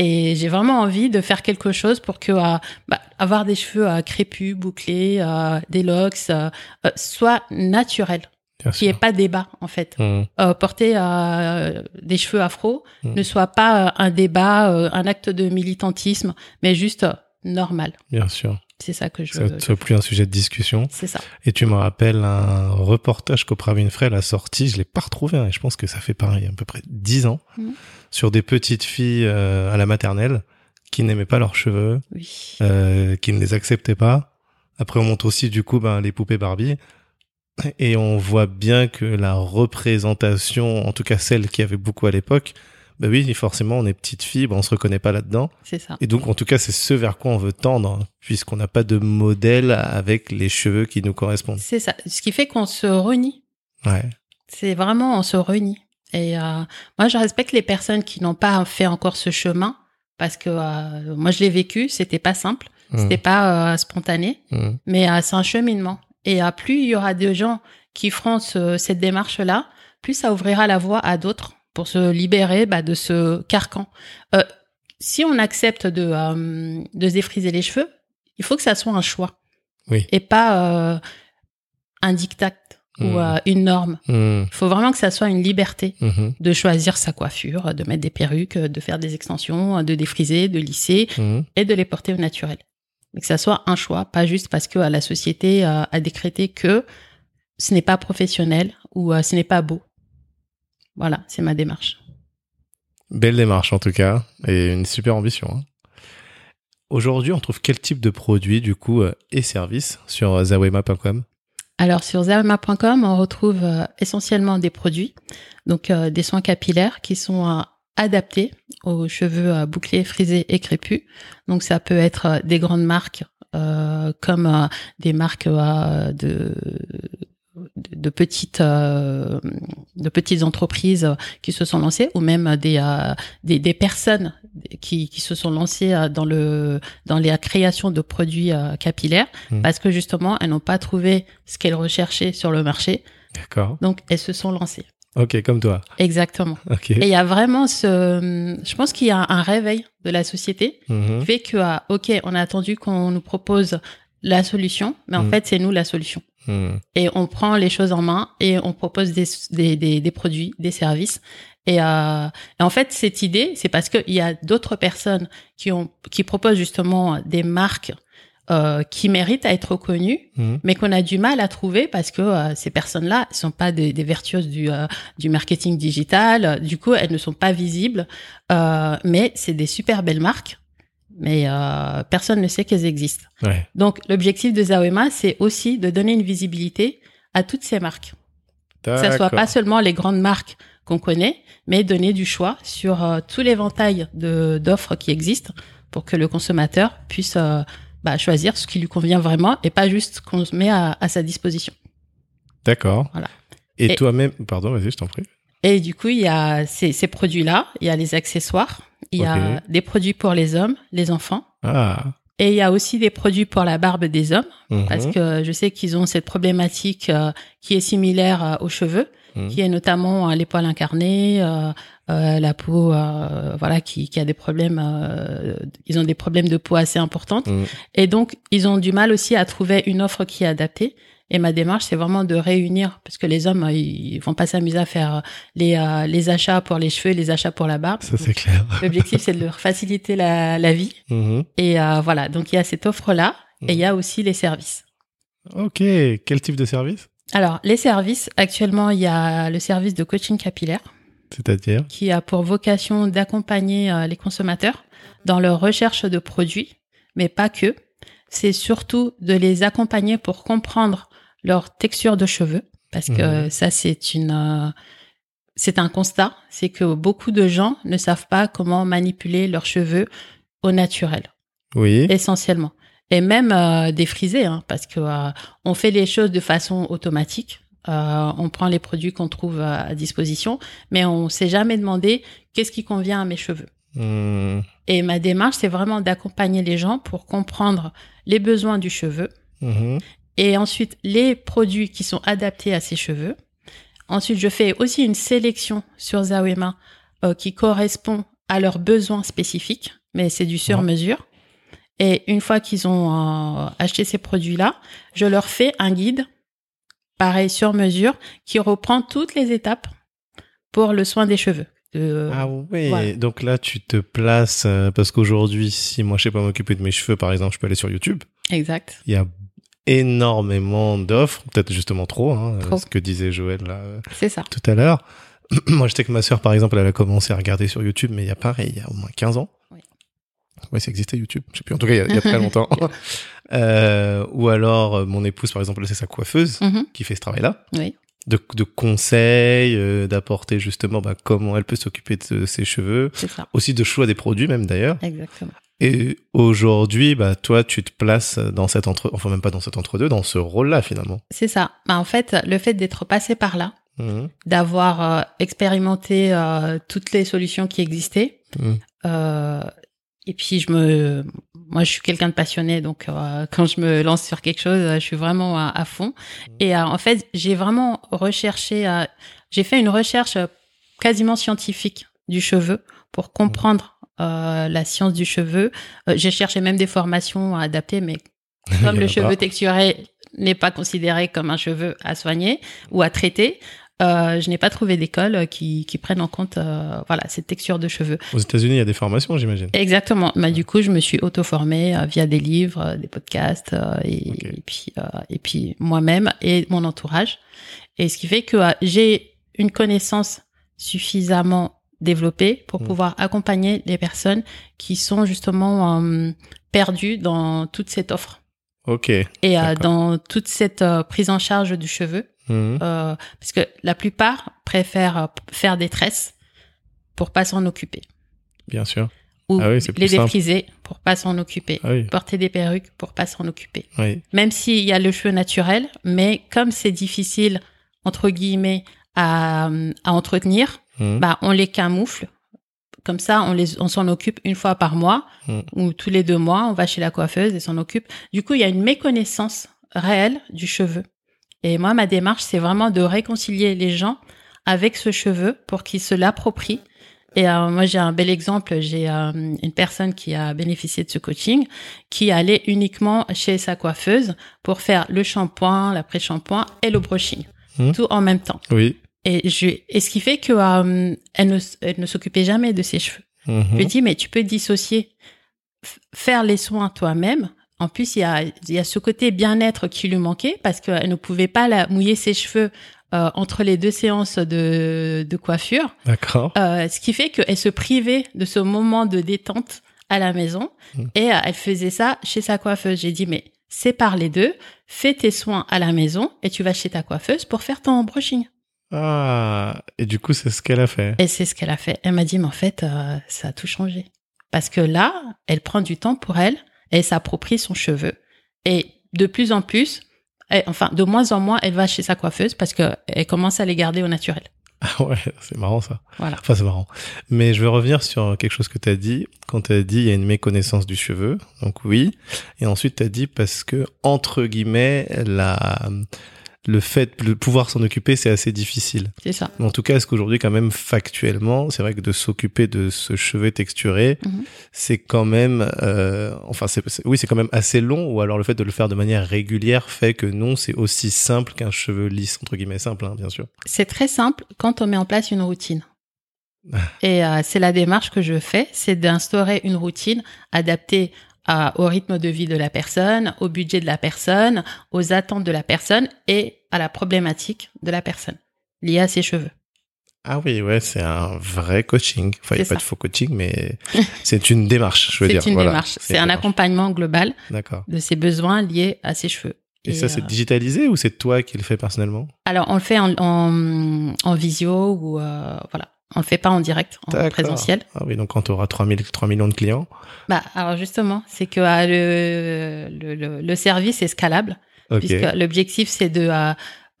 Et j'ai vraiment envie de faire quelque chose pour que euh, bah, avoir des cheveux crépus bouclés des locks soit naturel. Qu'il n'y ait pas débat en fait. Euh, porter des cheveux afro Mm. ne soit pas un débat, un acte de militantisme, mais juste normal. Bien sûr. C'est ça que je Ça veux. ne soit plus un sujet de discussion. C'est ça. Et tu me rappelles un reportage qu'Oprah Winfrey a sorti, je l'ai pas retrouvé, hein, et je pense que ça fait pareil, à peu près dix ans, Mhm. sur des petites filles euh, à la maternelle qui n'aimaient pas leurs cheveux, Oui. euh, qui ne les acceptaient pas. Après, on montre aussi du coup ben, les poupées Barbie. Et on voit bien que la représentation, en tout cas celle qui avait beaucoup à l'époque, bah oui, forcément, on est petite fille, ben, on se reconnaît pas là-dedans. C'est ça. Et donc, en tout cas, c'est ce vers quoi on veut tendre, puisqu'on n'a pas de modèle avec les cheveux qui nous correspondent. C'est ça. Ce qui fait qu'on se renie. Ouais. C'est vraiment, on se renie. Et euh, moi, je respecte les personnes qui n'ont pas fait encore ce chemin parce que euh, moi, je l'ai vécu. C'était pas simple. Mmh. C'était pas euh, spontané. Mmh. mais euh, c'est un cheminement. Et euh, plus il y aura de gens qui feront ce- cette démarche-là, plus ça ouvrira la voie à d'autres pour se libérer bah, de ce carcan. Euh, si on accepte de, euh, de se défriser les cheveux, il faut que ça soit un choix Oui. et pas euh, un diktat ou euh, une norme. Mmh. Il faut vraiment que ça soit une liberté Mmh. de choisir sa coiffure, de mettre des perruques, de faire des extensions, de défriser, de lisser Mmh. et de les porter au naturel. Mais que ça soit un choix, pas juste parce que euh, la société euh, a décrété que ce n'est pas professionnel ou ce n'est pas beau. Voilà, c'est ma démarche. Belle démarche en tout cas, et une super ambition. hein. Aujourd'hui, on trouve quel type de produits du coup euh, et services sur euh, zawema.com Alors sur zerma.com, on retrouve euh, essentiellement des produits, donc euh, des soins capillaires qui sont euh, adaptés aux cheveux bouclés, frisés et crépus. Donc ça peut être des grandes marques comme des marques de de petites euh, de petites entreprises qui se sont lancées ou même des euh, des, des, personnes qui, qui se sont lancées euh, dans le dans la création de produits capillaires hmm. parce que justement elles n'ont pas trouvé ce qu'elles recherchaient sur le marché. D'accord. Donc elles se sont lancées. Ok, comme toi. Exactement. Ok. Et il y a vraiment ce, je pense qu'il y a un réveil de la société mhm. qui fait que, ok, on a attendu qu'on nous propose la solution, mais en hmm. fait, c'est nous la solution. Et on prend les choses en main et on propose des, des, des, des produits, des services. Et, euh, et, en fait, cette idée, c'est parce qu'il y a d'autres personnes qui, ont, qui proposent justement des marques euh, qui méritent à être reconnues, hmm. mais qu'on a du mal à trouver parce que euh, ces personnes-là ne sont pas des, des vertueuses du, euh, du marketing digital. Du coup, elles ne sont pas visibles, euh, mais c'est des super belles marques mais euh, personne ne sait qu'elles existent. Ouais. Donc l'objectif de Zawema, c'est aussi de donner une visibilité à toutes ces marques. Que ça soit pas seulement les grandes marques qu'on connaît, mais donner du choix sur euh, tout l'éventail d'offres qui existent pour que le consommateur puisse euh, bah, choisir ce qui lui convient vraiment et pas juste qu'on se met à, à sa disposition. D'accord. Voilà. Et, et toi-même, pardon, vas-y, je t'en prie. Et du coup, il y a ces, ces produits-là, il y a les accessoires, il y a des produits pour les hommes, les enfants. Ah. Et il y a aussi des produits pour la barbe des hommes, Mhm. parce que je sais qu'ils ont cette problématique euh, qui est similaire euh, aux cheveux, Mhm. qui est notamment euh, les poils incarnés, euh, euh, la peau, euh, voilà, qui, qui a des problèmes. euh, ils ont des problèmes de peau assez importantes, Mhm. et donc ils ont du mal aussi à trouver une offre qui est adaptée. Et ma démarche, c'est vraiment de réunir, parce que les hommes, euh, ils vont pas s'amuser à faire les euh, les achats pour les cheveux, les achats pour la barbe. Ça, c'est clair. L'objectif, c'est de leur faciliter la, la vie. Mhm. Et euh, voilà, donc il y a cette offre-là et il y a aussi les services. Ok. Quel type de service? Alors, les services, actuellement, il y a le service de coaching capillaire C'est-à-dire? Qui a pour vocation d'accompagner euh, les consommateurs dans leur recherche de produits, mais pas que. C'est surtout de les accompagner pour comprendre leur texture de cheveux, parce que Mhm. ça, c'est une... euh, c'est un constat, c'est que beaucoup de gens ne savent pas comment manipuler leurs cheveux au naturel. Oui. essentiellement. Et même euh, des frisés, hein, parce que euh, on fait les choses de façon automatique. Euh, on prend les produits qu'on trouve à, disposition, mais on s'est jamais demandé qu'est-ce qui convient à mes cheveux. Hmm. Et ma démarche, c'est vraiment d'accompagner les gens pour comprendre les besoins du cheveu Mhm. Et ensuite les produits qui sont adaptés à ces cheveux. Ensuite, je fais aussi une sélection sur Zawema euh, qui correspond à leurs besoins spécifiques, mais c'est du sur-mesure. Et une fois qu'ils ont euh, acheté ces produits-là, je leur fais un guide, pareil sur mesure, qui reprend toutes les étapes pour le soin des cheveux. De- Ah ouais, voilà. donc là tu te places euh, parce qu'aujourd'hui si moi je sais pas m'occuper de mes cheveux par exemple, je peux aller sur YouTube. Exact. Il y a énormément d'offres, peut-être justement trop, hein, Trop. ce que disait Joël là, euh, C'est ça. tout à l'heure. moi je sais que ma sœur par exemple, elle a commencé à regarder sur YouTube, mais il y a pareil, il y a au moins 15 ans. Oui. Ouais, ça existait YouTube. Je sais plus. En tout cas, il y a, il y a très longtemps. euh, ou alors, euh, mon épouse, par exemple, c'est sa coiffeuse Mhm. qui fait ce travail-là. Oui. De, de conseils, euh, d'apporter justement bah, comment elle peut s'occuper de ses cheveux. C'est ça. Aussi de choix des produits même d'ailleurs. Exactement. Et aujourd'hui, bah toi, tu te places dans cet entre, enfin même pas dans cet entre-deux, dans ce rôle-là finalement. C'est ça. Bah, en fait, le fait d'être passé par là, Mhm. d'avoir euh, expérimenté euh, toutes les solutions qui existaient. Mhm. Euh, et puis je me, moi je suis quelqu'un de passionné, donc euh, quand je me lance sur quelque chose, je suis vraiment à, à fond. Et euh, en fait, j'ai vraiment recherché, j'ai fait une recherche quasiment scientifique du cheveu pour comprendre euh, la science du cheveu. Euh, j'ai cherché même des formations adaptées, mais Il y comme le cheveu pas. texturé n'est pas considéré comme un cheveu à soigner ou à traiter, euh, je n'ai pas trouvé d'école qui, qui prenne en compte euh, voilà cette texture de cheveux. Aux États-Unis, il y a des formations, j'imagine. Exactement. Bah, du coup, je me suis auto-formée euh, via des livres, euh, des podcasts euh, et, et puis euh, et puis moi-même et mon entourage. Et ce qui fait que j'ai une connaissance suffisamment développée pour Mm. pouvoir accompagner les personnes qui sont justement euh, perdues dans toute cette offre. Ok. Et euh, dans toute cette euh, prise en charge du cheveu, Mhm. euh, parce que la plupart préfèrent euh, faire des tresses pour pas s'en occuper, Bien sûr. ou Ah oui, les défriser pour pas s'en occuper, Ah oui. porter des perruques pour pas s'en occuper. Oui. Même s'il y a le cheveu naturel, mais comme c'est difficile entre guillemets à, à entretenir, Mhm. bah on les camoufle. Comme ça, on les, on s'en occupe une fois par mois Mm. ou tous les deux mois, on va chez la coiffeuse et s'en occupe. Du coup, il y a une méconnaissance réelle du cheveu. Et moi, ma démarche, c'est vraiment de réconcilier les gens avec ce cheveu pour qu'ils se l'approprient. Et euh, moi, j'ai un bel exemple. J'ai euh, une personne qui a bénéficié de ce coaching, qui allait uniquement chez sa coiffeuse pour faire le shampoing, l'après-shampoing et le brushing, Mm. tout en même temps. Oui. Et, je, et ce qui fait que euh, elle ne, elle ne s'occupait jamais de ses cheveux. Mhm. Je lui dis, mais tu peux dissocier, faire les soins toi-même. En plus, il y a, il y a ce côté bien-être qui lui manquait parce qu'elle ne pouvait pas la, mouiller ses cheveux euh, entre les deux séances de, de coiffure. D'accord. Euh, ce qui fait qu'elle se privait de ce moment de détente à la maison Mm. et euh, elle faisait ça chez sa coiffeuse. J'ai dit, mais sépare les deux, fais tes soins à la maison et tu vas chez ta coiffeuse pour faire ton brushing. Ah. Et du coup, c'est ce qu'elle a fait. Et c'est ce qu'elle a fait. Elle m'a dit, mais en fait, euh, ça a tout changé. Parce que là, elle prend du temps pour elle, elle s'approprie son cheveu. Et de plus en plus, elle- enfin, de moins en moins, elle va chez sa coiffeuse parce qu'elle commence à les garder au naturel. Ah ouais, c'est marrant ça. Voilà. Enfin, c'est marrant. Mais je veux revenir sur quelque chose que tu as dit. Quand tu as dit il y a une méconnaissance du cheveu, donc oui. Et ensuite, tu as dit parce que, entre guillemets, la, le fait de pouvoir s'en occuper, c'est assez difficile. C'est ça. En tout cas, est-ce qu'aujourd'hui, quand même, factuellement, c'est vrai que de s'occuper de ce cheveu texturé, Mhm. c'est quand même, euh, enfin, c'est- oui, c'est quand même assez long, ou alors le fait de le faire de manière régulière fait que non, c'est aussi simple qu'un cheveu lisse, entre guillemets, simple, hein, bien sûr. C'est très simple quand on met en place une routine. Et euh, c'est la démarche que je fais, c'est d'instaurer une routine adaptée à- au rythme de vie de la personne, au budget de la personne, aux attentes de la personne et à la problématique de la personne liée à ses cheveux. Ah oui, ouais, c'est un vrai coaching. Enfin, il n'y a pas de faux coaching, mais c'est une démarche, je veux dire. C'est une Voilà, démarche, c'est un démarche. accompagnement global de ses besoins liés à ses cheveux. Et, ça, c'est euh, digitalisé ou c'est toi qui le fais personnellement? Alors, on le fait en, en, en visio ou euh, voilà. On le fait pas en direct, en présentiel. Ah oui, donc quand tu auras 3, 3 millions de clients. Bah, alors justement, c'est que euh, le, le, le, le service est scalable, puisque l'objectif c'est de euh,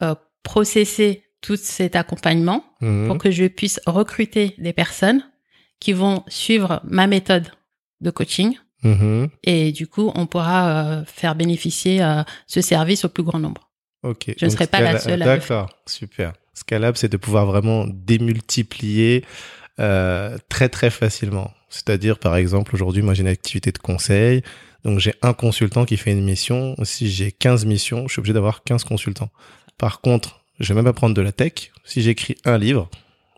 euh, processer tout cet accompagnement Mhm. pour que je puisse recruter des personnes qui vont suivre ma méthode de coaching Mhm. et du coup on pourra euh, faire bénéficier euh, ce service au plus grand nombre. Ok. Je ne serai pas la seule à D'accord, super. Scalable, c'est de pouvoir vraiment démultiplier euh, très très facilement. C'est-à-dire, par exemple, aujourd'hui, moi j'ai une activité de conseil, donc j'ai un consultant qui fait une mission. Si j'ai 15 missions, je suis obligé d'avoir 15 consultants. Par contre, je vais même pas prendre de la tech. Si j'écris un livre,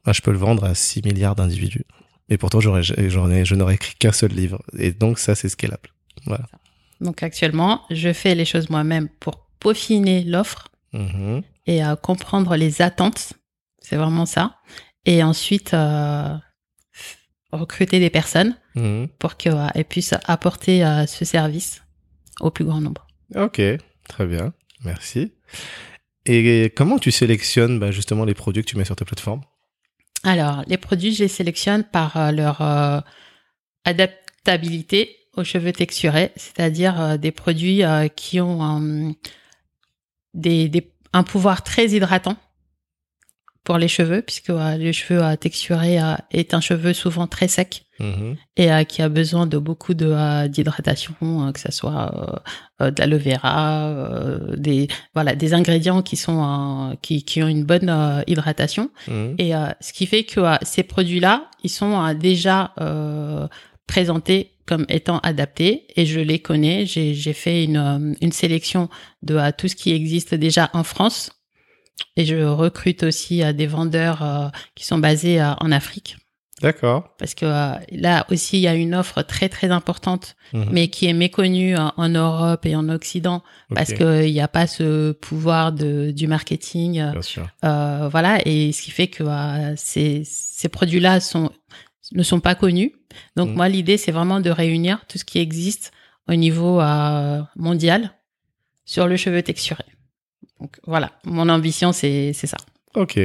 bah, je peux le vendre à 6 milliards d'individus. Mais pourtant, j'aurais, ai, je n'aurais écrit qu'un seul livre. Et donc, ça, c'est scalable. Voilà. Donc actuellement, je fais les choses moi-même pour peaufiner l'offre Mhm. Et euh, comprendre les attentes. C'est vraiment ça. Et ensuite, euh, recruter des personnes Mhm. pour qu'elles puissent apporter euh, ce service au plus grand nombre. Ok, très bien, merci. Et comment tu sélectionnes bah, justement les produits que tu mets sur ta plateforme? Alors, les produits, je les sélectionne par euh, leur euh, adaptabilité aux cheveux texturés, c'est-à-dire euh, des produits euh, qui ont euh, des, des- un pouvoir très hydratant pour les cheveux, puisque euh, le cheveu euh, texturé euh, est un cheveu souvent très sec Mhm. et euh, qui a besoin de beaucoup de d'hydratation, que ce soit de l'aloe vera, des voilà des ingrédients qui sont qui qui ont une bonne hydratation. Mhm. Et ce qui fait que ces produits-là, ils sont déjà présentés comme étant adaptés et je les connais. J'ai fait une euh, une sélection de tout ce qui existe déjà en France et je recrute aussi euh, des vendeurs euh, qui sont basés euh, en Afrique D'accord. parce que euh, là aussi il y a une offre très très importante Mhm. mais qui est méconnue en Europe et en Occident parce Ok, qu'il n'y a pas ce pouvoir de du marketing Bien sûr. voilà, et ce qui fait que ces, ces produits-là sont ne sont pas connus. Donc Mhm. moi, l'idée, c'est vraiment de réunir tout ce qui existe au niveau euh, mondial sur le cheveu texturé. Donc voilà, mon ambition c'est ça. Ok.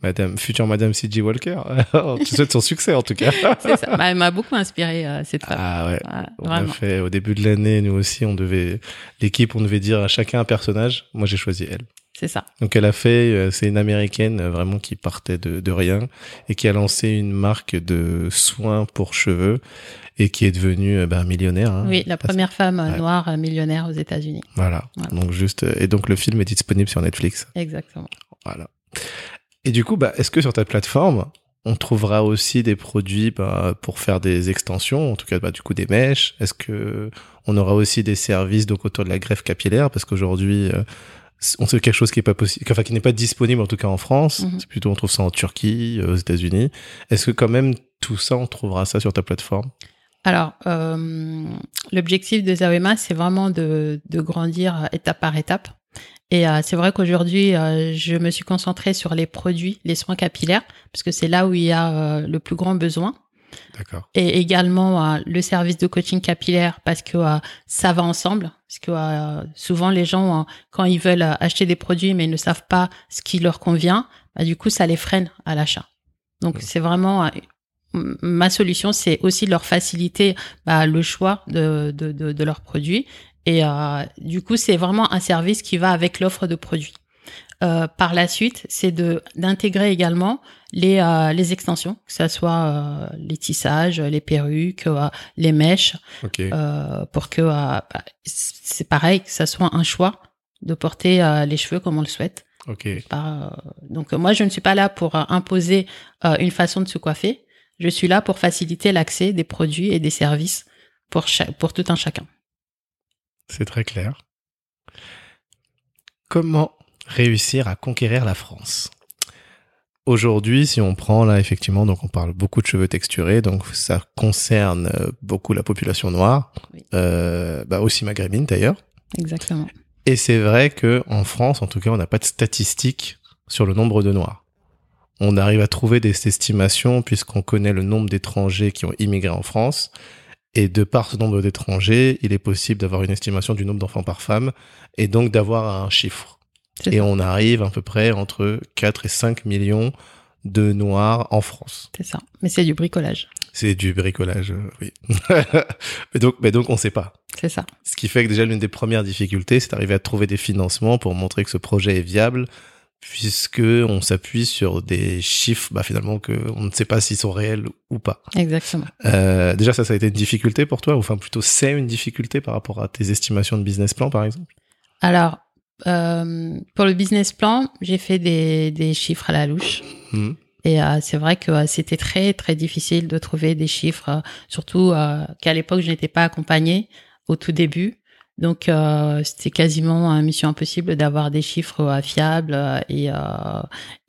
Madame, future Madame C.J. Walker. tu souhaites son succès en tout cas. c'est ça. Bah, elle m'a beaucoup inspiré euh, cette femme. Ah ouais. on a fait au début de l'année, nous aussi, on devait l'équipe, on devait dire à chacun un personnage. Moi, j'ai choisi elle. C'est ça. Donc elle a fait, euh, c'est une américaine euh, vraiment qui partait de, de rien et qui a lancé une marque de soins pour cheveux et qui est devenue ben, millionnaire. Hein, oui, la première femme noire millionnaire aux États-Unis. Voilà. voilà. Donc juste et donc le film est disponible sur Netflix. Exactement. Voilà. Et du coup, bah, est-ce que sur ta plateforme, on trouvera aussi des produits bah, pour faire des extensions, en tout cas bah, du coup des mèches? Est-ce que on aura aussi des services donc autour de la greffe capillaire? Parce qu'aujourd'hui, euh, on sait quelque chose qui est pas possible, enfin qui n'est pas disponible en tout cas en France. Mhm. C'est plutôt on trouve ça en Turquie, euh, aux États-Unis. Est-ce que quand même tout ça, on trouvera ça sur ta plateforme? Alors, euh, l'objectif de Zawema, c'est vraiment de, de grandir étape par étape. Et euh, c'est vrai qu'aujourd'hui, euh, je me suis concentrée sur les produits, les soins capillaires, parce que c'est là où il y a euh, le plus grand besoin. D'accord. Et également le service de coaching capillaire, parce que ça va ensemble. Parce que souvent les gens, quand ils veulent acheter des produits mais ils ne savent pas ce qui leur convient, bah, du coup ça les freine à l'achat. Donc c'est vraiment ma solution, c'est aussi de leur faciliter bah, le choix de, de, de, de leurs produits et euh, du coup, c'est vraiment un service qui va avec l'offre de produits. Euh, par la suite, c'est de d'intégrer également les euh, les extensions, que ce soit euh, les tissages, les perruques, euh, les mèches, euh, pour que bah, c'est pareil, que ça soit un choix de porter les cheveux comme on le souhaite. Okay. donc moi, je ne suis pas là pour imposer une façon de se coiffer. Je suis là pour faciliter l'accès des produits et des services pour pour tout un chacun. C'est très clair. Comment réussir à conquérir la France Aujourd'hui, si on prend là effectivement, donc on parle beaucoup de cheveux texturés, donc ça concerne euh, beaucoup la population noire, euh, bah aussi maghrébine d'ailleurs. Exactement. Et c'est vrai que en France, en tout cas, on n'a pas de statistiques sur le nombre de noirs. On arrive à trouver des estimations puisqu'on connaît le nombre d'étrangers qui ont immigré en France, et de par ce nombre d'étrangers, il est possible d'avoir une estimation du nombre d'enfants par femme et donc d'avoir un chiffre. Et on arrive à peu près entre 4 et 5 millions de noirs en France. C'est ça. Mais c'est du bricolage. C'est du bricolage, euh, oui. mais donc, mais donc on sait pas. C'est ça. Ce qui fait que déjà l'une des premières difficultés, c'est d'arriver à trouver des financements pour montrer que ce projet est viable puisque on s'appuie sur des chiffres bah, finalement que on ne sait pas s'ils sont réels ou pas. Exactement. Euh, déjà ça ça a été une difficulté pour toi ou enfin plutôt c'est une difficulté par rapport à tes estimations de business plan par exemple? Alors euh, pour le business plan j'ai fait des, des chiffres à la louche. Mmh. Et euh, c'est vrai que euh, c'était très très difficile de trouver des chiffres, euh, surtout qu'à l'époque je n'étais pas accompagnée au tout début. Donc euh, c'était quasiment mission impossible d'avoir des chiffres fiables euh, et,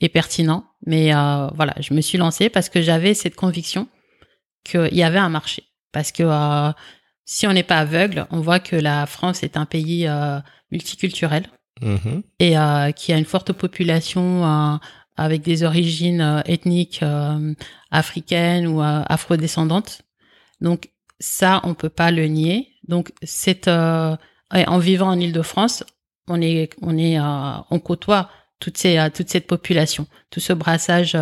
et pertinents. Mais voilà, je me suis lancée parce que j'avais cette conviction qu'il y avait un marché. Parce que si on n'est pas aveugle, on voit que la France est un pays multiculturel mm-hmm. et qui a une forte population avec des origines ethniques africaines ou afrodescendantes. Donc ça, on peut pas le nier. Donc, c'est euh, en vivant en Île-de-France, on est, on est, euh, on côtoie toute, ces, euh, toute cette population, tout ce brassage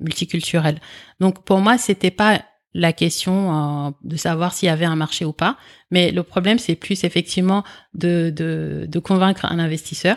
multiculturel. Donc, pour moi, c'était pas la question de savoir s'il y avait un marché ou pas, mais le problème, c'est plus effectivement de, de, de convaincre un investisseur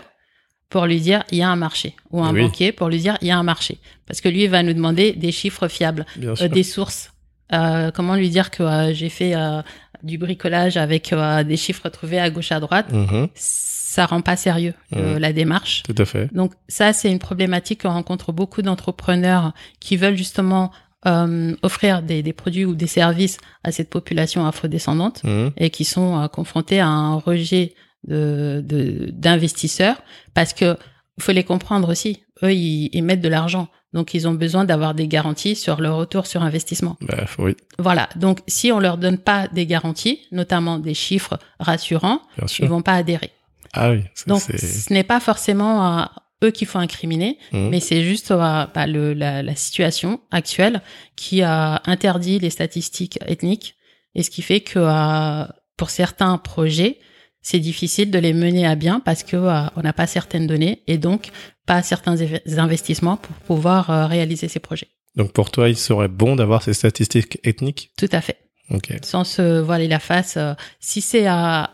pour lui dire il y a un marché ou un banquier pour lui dire il y a un marché. Parce que lui il va nous demander des chiffres fiables, des sources. Euh, comment lui dire que euh, j'ai fait euh, du bricolage avec des chiffres trouvés à gauche à droite mm-hmm. ça rend pas sérieux mm-hmm. la démarche. Tout à fait. Donc ça c'est une problématique qu'on rencontre beaucoup d'entrepreneurs qui veulent justement offrir des, des, produits ou des services à cette population afrodescendante mm-hmm. et qui sont confrontés à un rejet de d'investisseurs parce que faut les comprendre aussi eux ils, ils mettent de l'argent donc, ils ont besoin d'avoir des garanties sur leur retour sur investissement. Bah, oui. Voilà. Donc, si on leur donne pas des garanties, notamment des chiffres rassurants, ils vont pas adhérer. Ah oui. Donc, ce n'est pas forcément eux qu'il faut incriminer, mmh. mais c'est juste bah, le, la, la, situation actuelle qui a interdit les statistiques ethniques et ce qui fait que pour certains projets, c'est difficile de les mener à bien parce que euh, on n'a pas certaines données et donc pas certains investissements pour pouvoir euh, réaliser ces projets. Donc pour toi, il serait bon d'avoir ces statistiques ethniques? Tout à fait. Ok. Sans se voiler la face. euh, si c'est à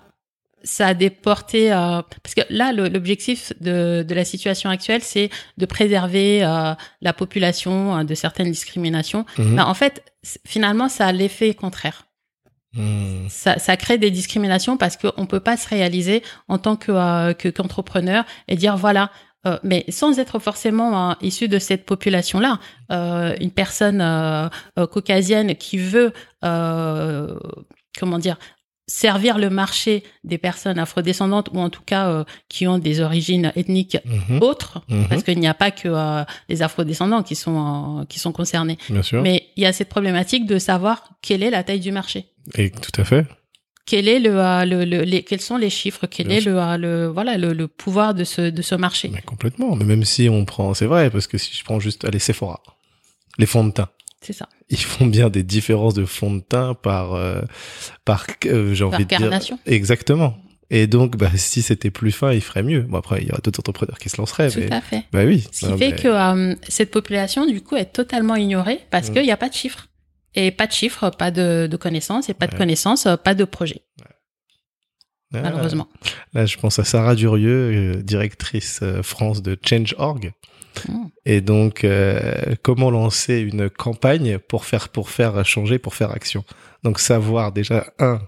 ça a des portées euh, parce que là l'objectif de, de la situation actuelle c'est de préserver euh, la population euh, de certaines discriminations Mhm. Mais en fait finalement ça a l'effet contraire Hmm. ça, ça crée des discriminations parce qu'on peut pas se réaliser en tant que euh, que- qu'entrepreneur et dire voilà euh, mais sans être forcément euh, issu de cette population-là, euh, une personne caucasienne qui veut comment dire servir le marché des personnes afrodescendantes ou en tout cas euh, qui ont des origines ethniques Mhm. autres, Mhm. parce qu'il n'y a pas que euh, les afrodescendants qui sont euh, qui sont concernés, Bien sûr. mais il y a cette problématique de savoir quelle est la taille du marché Et tout à fait. quel est le, euh, le, le- les, quels sont les chiffres, quel Bien est le, euh, le voilà le, le pouvoir de ce de ce marché? Mais complètement. Mais même si on prend, c'est vrai, parce que si je prends juste, allez, Sephora, les fonds de teint. C'est ça. Ils font bien des différences de fonds de teint par, euh, par, euh, j'ai Par envie de dire. carnation. Exactement. Et donc, bah, si c'était plus fin, ils feraient mieux. Bon, après, il y aura d'autres entrepreneurs qui se lanceraient, Tout mais, à fait. bah oui. Ce qui Non, fait mais- que euh, cette population du coup est totalement ignorée parce Mm. qu'il n'y a pas de chiffres. Et pas de chiffres, pas de, de connaissances, et pas de connaissances, pas de projet, Ah, malheureusement. Là, je pense à Sarah Durieux, directrice France de Change.org. Mm. Et donc, euh, comment lancer une campagne pour faire, pour faire changer, pour faire action? Donc, savoir déjà, un,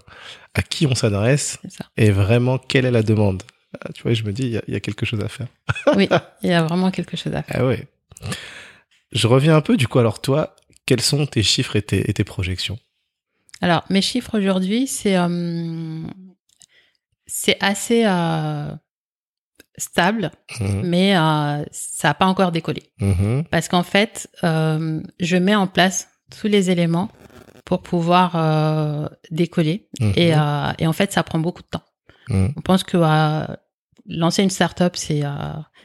à qui on s'adresse et vraiment quelle est la demande. Ah, tu vois, je me dis, il y a- il y, a quelque chose à faire. Oui, il y a vraiment quelque chose à faire. Ah ouais. Je reviens un peu, du coup, alors toi, quels sont tes chiffres et tes, et tes projections? Alors, mes chiffres aujourd'hui, c'est euh, c'est assez euh, stable, Mhm, mais euh, ça n'a pas encore décollé. mhm, Parce qu'en fait, euh, je mets en place tous les éléments pour pouvoir euh, décoller. mhm, Et, euh, et en fait, ça prend beaucoup de temps. mhm. On pense que euh, lancer une startup, c'est euh,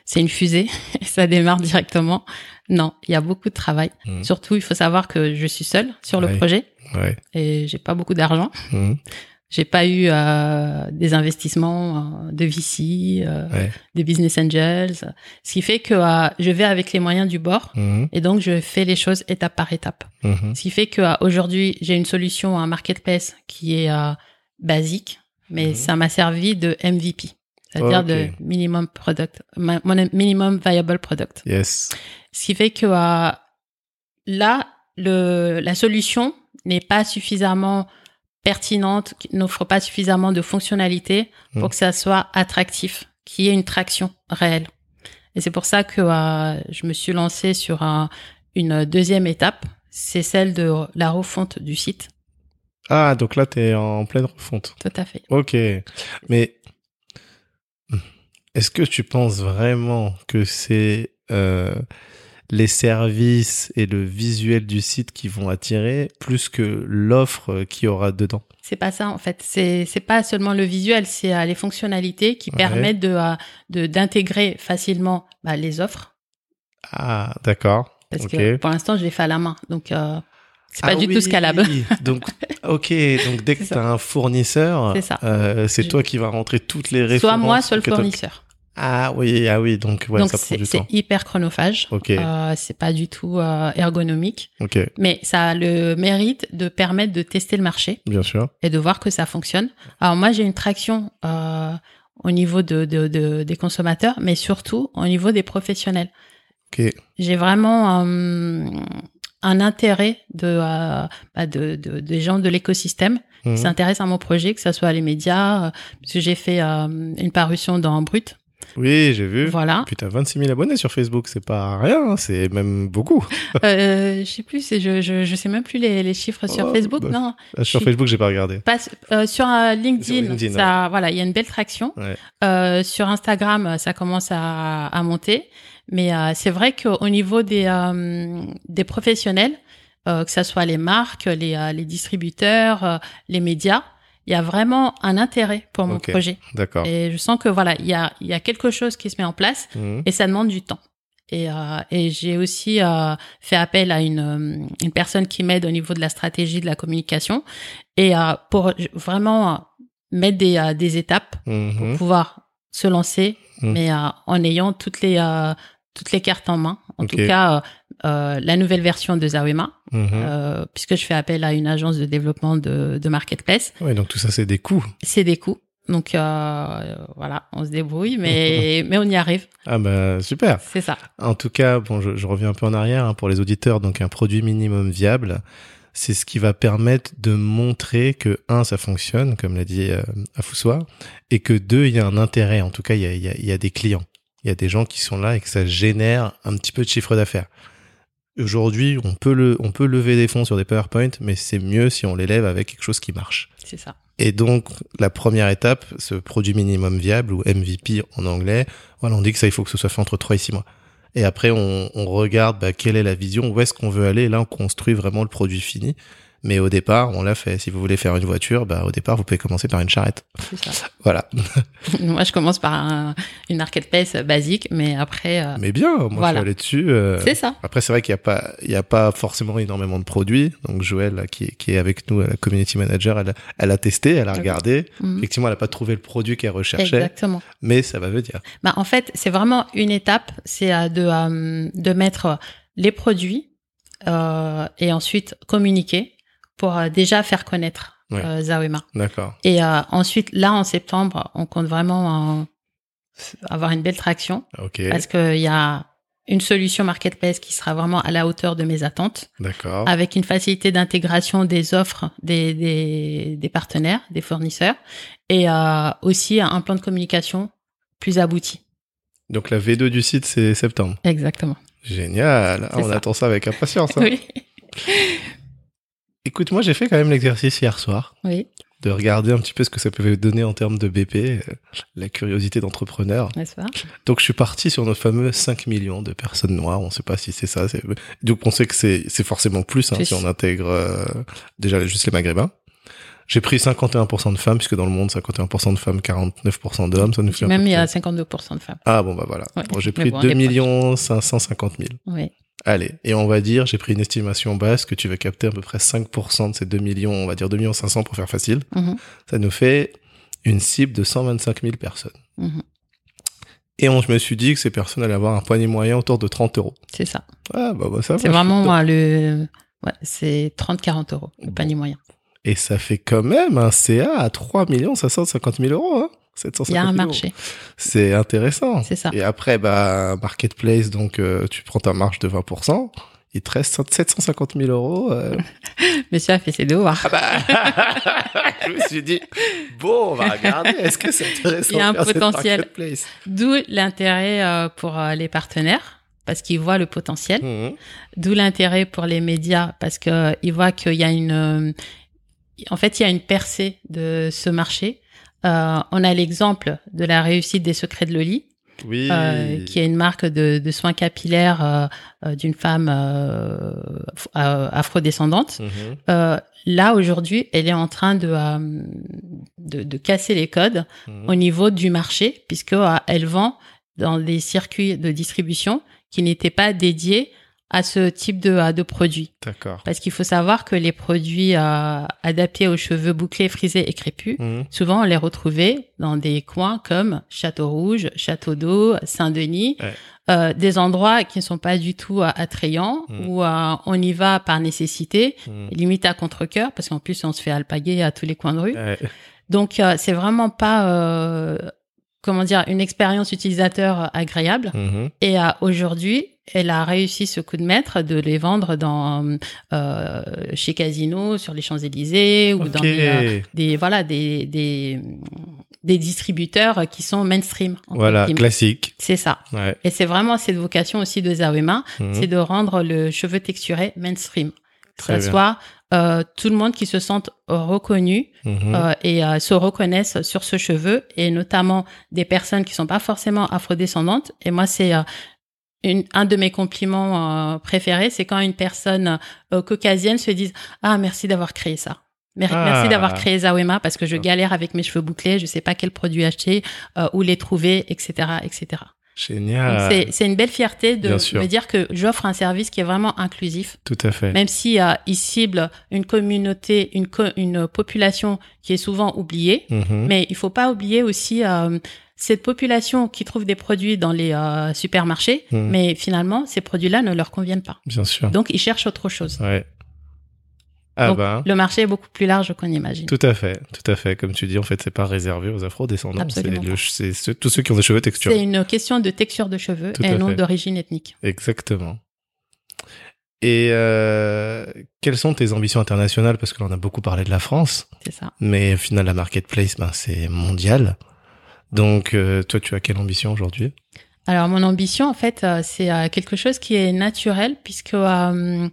c'est une fusée, ça démarre directement. Non, il y a beaucoup de travail. Mhm. Surtout, il faut savoir que je suis seule sur le projet Ouais. et j'ai pas beaucoup d'argent. J'ai pas eu euh, des investissements euh, de VC, euh, Ouais. des business angels, ce qui fait que euh, je vais avec les moyens du bord mhm, et donc je fais les choses étape par étape. mhm. Ce qui fait qu'aujourd'hui, j'ai une solution, un marketplace qui est euh, basique, mais Mhm. ça m'a servi de MVP, c'est-à-dire de minimum product, minimum viable product. Yes. Ce qui fait que euh, là, le, la solution n'est pas suffisamment pertinente, qui n'offre pas suffisamment de fonctionnalités pour Mhm. que ça soit attractif, qu'il y ait une traction réelle. Et c'est pour ça que euh, je me suis lancée sur un- une deuxième étape, c'est celle de la refonte du site. Ah, donc là, t'es en pleine refonte. Tout à fait. Ok. Mais est-ce que tu penses vraiment que c'est euh, les services et le visuel du site qui vont attirer plus que l'offre qu'il y aura dedans C'est pas ça en fait. C'est c'est pas seulement le visuel, c'est euh, les fonctionnalités qui Ouais. permettent de de d'intégrer facilement bah, les offres. Ah, d'accord. Parce que pour l'instant, je les fais à la main, donc euh, c'est pas Ah du oui, tout scalable. Donc, ok. Donc, dès que tu as un fournisseur, C'est euh, toi qui vas rentrer toutes les références. Soit moi, soit le fournisseur. Ah oui, ah oui. Donc, ouais, donc ça prend c'est hyper chronophage. Ok. Euh, c'est pas du tout euh, ergonomique, Ok. mais ça a le mérite de permettre de tester le marché Bien sûr. et de voir que ça fonctionne. Alors moi, j'ai une traction euh, au niveau de, de, de- des consommateurs, mais surtout au niveau des professionnels. Ok. J'ai vraiment euh, un intérêt de, euh, bah, de, de des gens de l'écosystème Mhm. qui s'intéressent à mon projet, que ce soit les médias, euh, parce que j'ai fait euh, une parution dans Brut. Oui, j'ai vu. Voilà. Putain, 26 000 abonnés sur Facebook, c'est pas rien, hein, c'est même beaucoup. Euh, je sais plus, je, je je sais même plus les, les chiffres sur Oh, Facebook. bah, Non, Ah, Sur Si. Facebook, j'ai pas regardé. pas euh, sur euh, LinkedIn. Sur LinkedIn, ça, voilà, il y a une belle traction. Ouais. Euh, sur Instagram, ça commence à, à monter, mais euh, c'est vrai qu'au niveau des euh, des professionnels, euh, que ça soit les marques, les euh, les distributeurs, euh, les médias, il y a vraiment un intérêt pour mon projet. D'accord. Et je sens que voilà, il y a y a quelque chose qui se met en place. Mhm. et ça demande du temps. Et, euh, et j'ai aussi euh, fait appel à une, euh, une personne qui m'aide au niveau de la stratégie de la communication et euh, pour vraiment euh, mettre des, euh, des étapes pour Mhm. pouvoir se lancer, Mhm. mais euh, en ayant toutes les euh, toutes les cartes en main. En tout cas, euh, euh, la nouvelle version de Zawema, Mhm. euh, puisque je fais appel à une agence de développement de, de marketplace, Ouais, donc tout ça, c'est des coûts. c'est des coûts. Donc euh, voilà, on se débrouille, mais mais on y arrive. Ah bah super. C'est ça. En tout cas, bon, je, je reviens un peu en arrière hein, pour les auditeurs. Donc, un produit minimum viable, c'est ce qui va permettre de montrer que un, ça fonctionne, comme l'a dit euh, et que deux, il y a un intérêt. En tout cas, il y a, il y a- il y a des clients, il y a des gens qui sont là et que ça génère un petit peu de chiffre d'affaires. Aujourd'hui, on peut le, on peut lever des fonds sur des PowerPoint, mais c'est mieux si on l'élève avec quelque chose qui marche. C'est ça. Et donc, la première étape, ce produit minimum viable ou MVP en anglais, voilà, on dit que ça, il faut que ce soit fait entre 3 et 6 mois. Et après, on, on regarde bah, quelle est la vision, où est-ce qu'on veut aller. Et là, on construit vraiment le produit fini. Mais au départ, on l'a fait. Si vous voulez faire une voiture, bah, au départ, vous pouvez commencer par une charrette. C'est ça. Voilà. Moi, je commence par un- une marketplace basique, mais après, euh, Mais bien, moi, Voilà. je suis allé dessus. euh, c'est ça. Après, c'est vrai qu'il n'y a pas, il y a pas forcément énormément de produits. Donc, Joël, qui, est- qui est avec nous, la community manager, elle, a- elle a testé, elle a regardé. Mhm. Effectivement, elle n'a pas trouvé le produit qu'elle recherchait, Exactement. mais ça va venir. Bah, en fait, c'est vraiment une étape, c'est euh, de, euh, de mettre les produits euh, et ensuite communiquer pour euh, déjà faire connaître Ouais. euh, Zawema. D'accord. Et euh, ensuite, là, en septembre, on compte vraiment avoir une belle traction Ok. parce qu'il y a une solution marketplace qui sera vraiment à la hauteur de mes attentes, D'accord. avec une facilité d'intégration des offres des, des, des partenaires, des fournisseurs, et euh, aussi un plan de communication plus abouti. Donc la V2 du site, c'est septembre. Exactement. Génial. Ah, on ça. attend ça avec impatience. hein. Oui. Écoute, moi j'ai fait quand même l'exercice hier soir Oui, de regarder un petit peu ce que ça pouvait donner en termes de BP, euh, la curiosité d'entrepreneur. n'est-ce pas? Donc je suis parti sur nos fameux 5 millions de personnes noires. On sait pas si c'est ça. Donc on sait que c'est forcément plus hein, Plus. si on intègre euh, déjà juste les maghrébins. J'ai pris 51% de femmes, puisque dans le monde, 51% de femmes, 49% d'hommes, ça nous fait Même il y a près- 52% de femmes. Ah bon, bah voilà. Ouais. Bon, j'ai pris bon, on 2 est proche. millions 550 000. Oui, Allez, et on va dire, j'ai pris une estimation basse que tu vas capter à peu près 5% de ces 2 millions, on va dire 2 millions 500 pour faire facile. Mhm. Ça nous fait une cible de 125 000 personnes. Mhm. Et on, je me suis dit que ces personnes allaient avoir un panier moyen autour de 30 euros. c'est ça. Ah, bah, bah ça va. C'est vraiment moi, le. Ouais, c'est 30-40 euros, le Bon. panier moyen. Et ça fait quand même un CA à 3 550 000 euros, hein. 750 Il y a un 000 euros. marché, C'est intéressant. c'est ça. Et après, bah, marketplace, donc, euh, tu prends ta marge de 20%. Il te reste 750 000 euros. euh, Monsieur a fait ses devoirs. Ah bah, je me suis dit, bon, on va regarder, est-ce que c'est intéressant Il y a un potentiel. D'où l'intérêt euh, pour euh, les partenaires, parce qu'ils voient le potentiel. Mhm. D'où l'intérêt pour les médias, parce que ils voient qu'il y a une. euh, En fait, il y a une percée de ce marché. Euh, on a l'exemple de la réussite des secrets de Loli, Oui. euh, qui est une marque de, de soins capillaires euh, d'une femme af- afrodescendante. Mhm. Là aujourd'hui, elle est en train de, de de casser les codes Mhm. au niveau du marché, puisque elle vend dans des circuits de distribution qui n'étaient pas dédiés à ce type de, de produits. D'accord. Parce qu'il faut savoir que les produits euh, adaptés aux cheveux bouclés, frisés et crépus, Mhm. souvent on les retrouvait dans des coins comme Château Rouge, Château d'Eau, Saint-Denis, Ouais. euh, des endroits qui ne sont pas du tout euh, attrayants, Mhm. où euh, on y va par nécessité, Mhm. limite à contre-cœur, parce qu'en plus on se fait alpaguer à tous les coins de rue. Ouais. Donc euh, c'est vraiment pas euh, comment dire une expérience utilisateur agréable. Mhm. Et euh, aujourd'hui, elle a réussi ce coup de maître de les vendre dans euh, chez Casino sur les Champs Élysées ou dans des, euh, des voilà des, des des distributeurs qui sont mainstream. Voilà, classique. C'est ça. Ouais. Et c'est vraiment cette vocation aussi de Zawema, Mhm. c'est de rendre le cheveu texturé mainstream. Que bien. soit euh, tout le monde qui se sente reconnu Mhm. euh, et euh, se reconnaissent sur ce cheveu et notamment des personnes qui sont pas forcément afrodescendantes et moi c'est euh, une, un de mes compliments euh, préférés c'est quand une personne euh, caucasienne se dit ah merci d'avoir créé ça Mer- Ah. Merci d'avoir créé Zawema parce que je galère avec mes cheveux bouclés, je sais pas quel produit acheter, euh, où les trouver, etc., etc. Génial. C'est une belle fierté de me dire que j'offre un service qui est vraiment inclusif, Tout à fait. même si euh, il cible une communauté, une, co- une population qui est souvent oubliée. Mhm. Mais il faut pas oublier aussi euh, cette population qui trouve des produits dans les euh, supermarchés, Mhm. mais finalement, ces produits-là ne leur conviennent pas. Bien sûr. Donc, ils cherchent autre chose. Ouais. Ah Donc, bah. le marché est beaucoup plus large qu'on imagine. Tout à fait, tout à fait. Comme tu dis, en fait, c'est pas réservé aux afro-descendants. C'est tous ceux qui ont des cheveux texturés. C'est une question de texture de cheveux Tout et non d'origine ethnique. Exactement. Et euh, quelles sont tes ambitions internationales? Parce que l'on a beaucoup parlé de la France, C'est ça. mais au final, la marketplace, ben, c'est mondial. Donc, euh, toi, tu as quelle ambition aujourd'hui? Alors, mon ambition, en fait, euh, c'est euh, quelque chose qui est naturel puisque euh,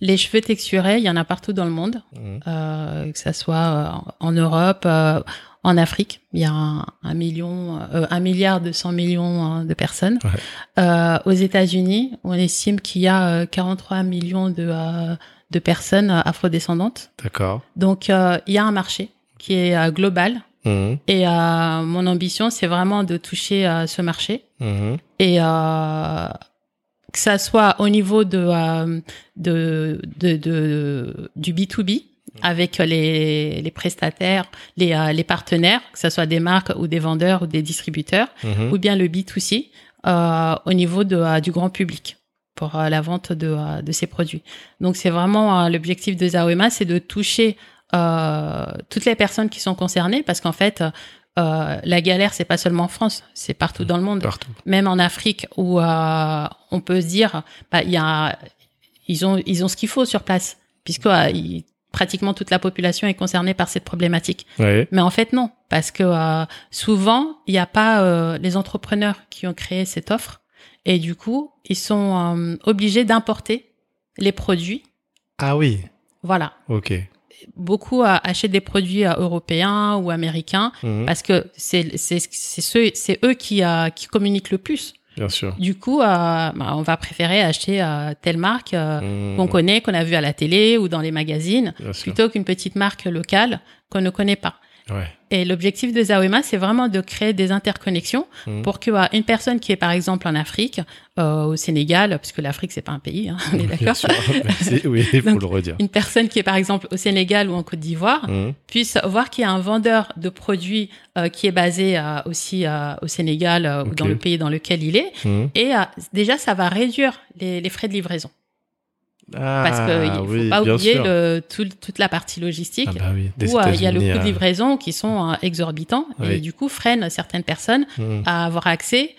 les cheveux texturés, il y en a partout dans le monde, Mhm. euh, que ça soit euh, en Europe, euh, en Afrique. Il y a un, un million, euh, un milliard de 100 millions hein, de personnes. Ouais. Euh, aux États-Unis, on estime qu'il y a euh, 43 millions de, euh, de personnes euh, afrodescendantes. D'accord. Donc, euh, il y a un marché qui est euh, global. Mhm. Et euh, mon ambition, c'est vraiment de toucher euh, ce marché Mhm. et euh, que ça soit au niveau de, euh, de, de, de- du B2B avec les, les prestataires, les, euh, les partenaires, que ce soit des marques ou des vendeurs ou des distributeurs, Mhm. ou bien le B2C euh, au niveau de, du grand public pour la vente de, de ces produits. Donc c'est vraiment l'objectif de Zaoema, c'est de toucher euh, toutes les personnes qui sont concernées parce qu'en fait, euh, la galère, c'est pas seulement en France, c'est partout dans le monde Partout. même en Afrique où euh, on peut se dire bah y a ils ont ils ont ce qu'il faut sur place puisque euh, pratiquement toute la population est concernée par cette problématique. Ouais. Mais en fait non parce que euh, souvent il n'y a pas euh, les entrepreneurs qui ont créé cette offre et du coup ils sont euh, obligés d'importer les produits. Ah oui. Voilà. Ok. Beaucoup achètent des produits euh, européens ou américains Mhm. parce que c'est c'est c'est ceux c'est eux qui euh, qui communiquent le plus. Bien sûr. Du coup, euh, bah, on va préférer acheter euh, telle marque euh, Mhm. qu'on connaît, qu'on a vu à la télé ou dans les magazines, Bien plutôt qu'une petite marque locale qu'on ne connaît pas. Ouais. Et l'objectif de Zaoema, c'est vraiment de créer des interconnexions Mhm. pour que euh, une personne qui est par exemple en Afrique, euh, au Sénégal, puisque l'Afrique c'est pas un pays, hein, on est d'accord. Oui, il faut Donc, le redire. Une personne qui est par exemple au Sénégal ou en Côte d'Ivoire Mhm. puisse voir qu'il y a un vendeur de produits euh, qui est basé euh, aussi euh, au Sénégal euh, ou dans le pays dans lequel il est, Mhm. Et euh, déjà, ça va réduire les, les frais de livraison. Parce Ah, qu'il ne faut oui, pas oublier sûr. le, tout- toute la partie logistique Ah bah oui, où euh, il y a le coût de euh, livraison qui sont euh, exorbitants Oui. et du coup freinent certaines personnes mhm. à avoir accès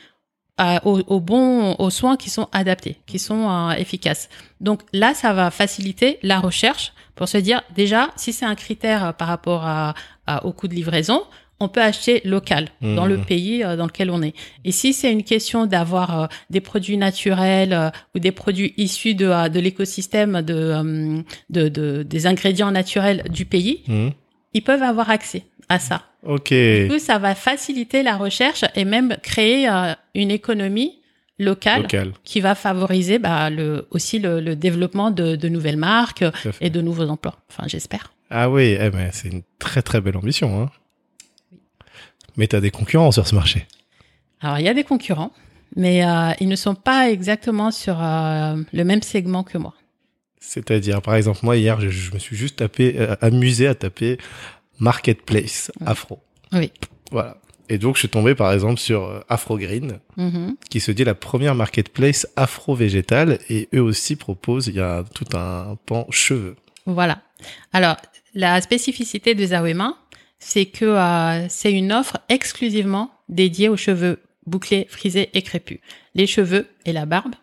à- aux, aux bons aux soins qui sont adaptés, qui sont euh, efficaces. Donc là, ça va faciliter la recherche pour se dire déjà si c'est un critère par rapport à, à- au coût de livraison, on peut acheter local dans le Mhm. pays euh, dans lequel on est. Et si c'est une question d'avoir euh, des produits naturels euh, ou des produits issus de, de l'écosystème de, de, de- des ingrédients naturels du pays, Mhm. ils peuvent avoir accès à ça. Ok. Du coup, ça va faciliter la recherche et même créer une économie locale Local. qui va favoriser bah, le, aussi le, le développement de, de nouvelles marques et de nouveaux emplois. Enfin, j'espère. Ah oui, eh ben, c'est une très très belle ambition. Hein. Mais t'as des concurrents sur ce marché. Alors, il y a des concurrents, mais euh, ils ne sont pas exactement sur euh, le même segment que moi. C'est-à-dire, par exemple, moi hier, je, je me suis juste tapé, euh, amusé à taper marketplace afro. Oui. Voilà. Et donc, je suis tombé, par exemple, sur Afro Green, Mhm. qui se dit la première marketplace afro-végétale, et eux aussi proposent, il y a tout un pan cheveux. Voilà. Alors, la spécificité de Zawema, c'est que euh, c'est une offre exclusivement dédiée aux cheveux bouclés, frisés et crépus. Les cheveux et la barbe.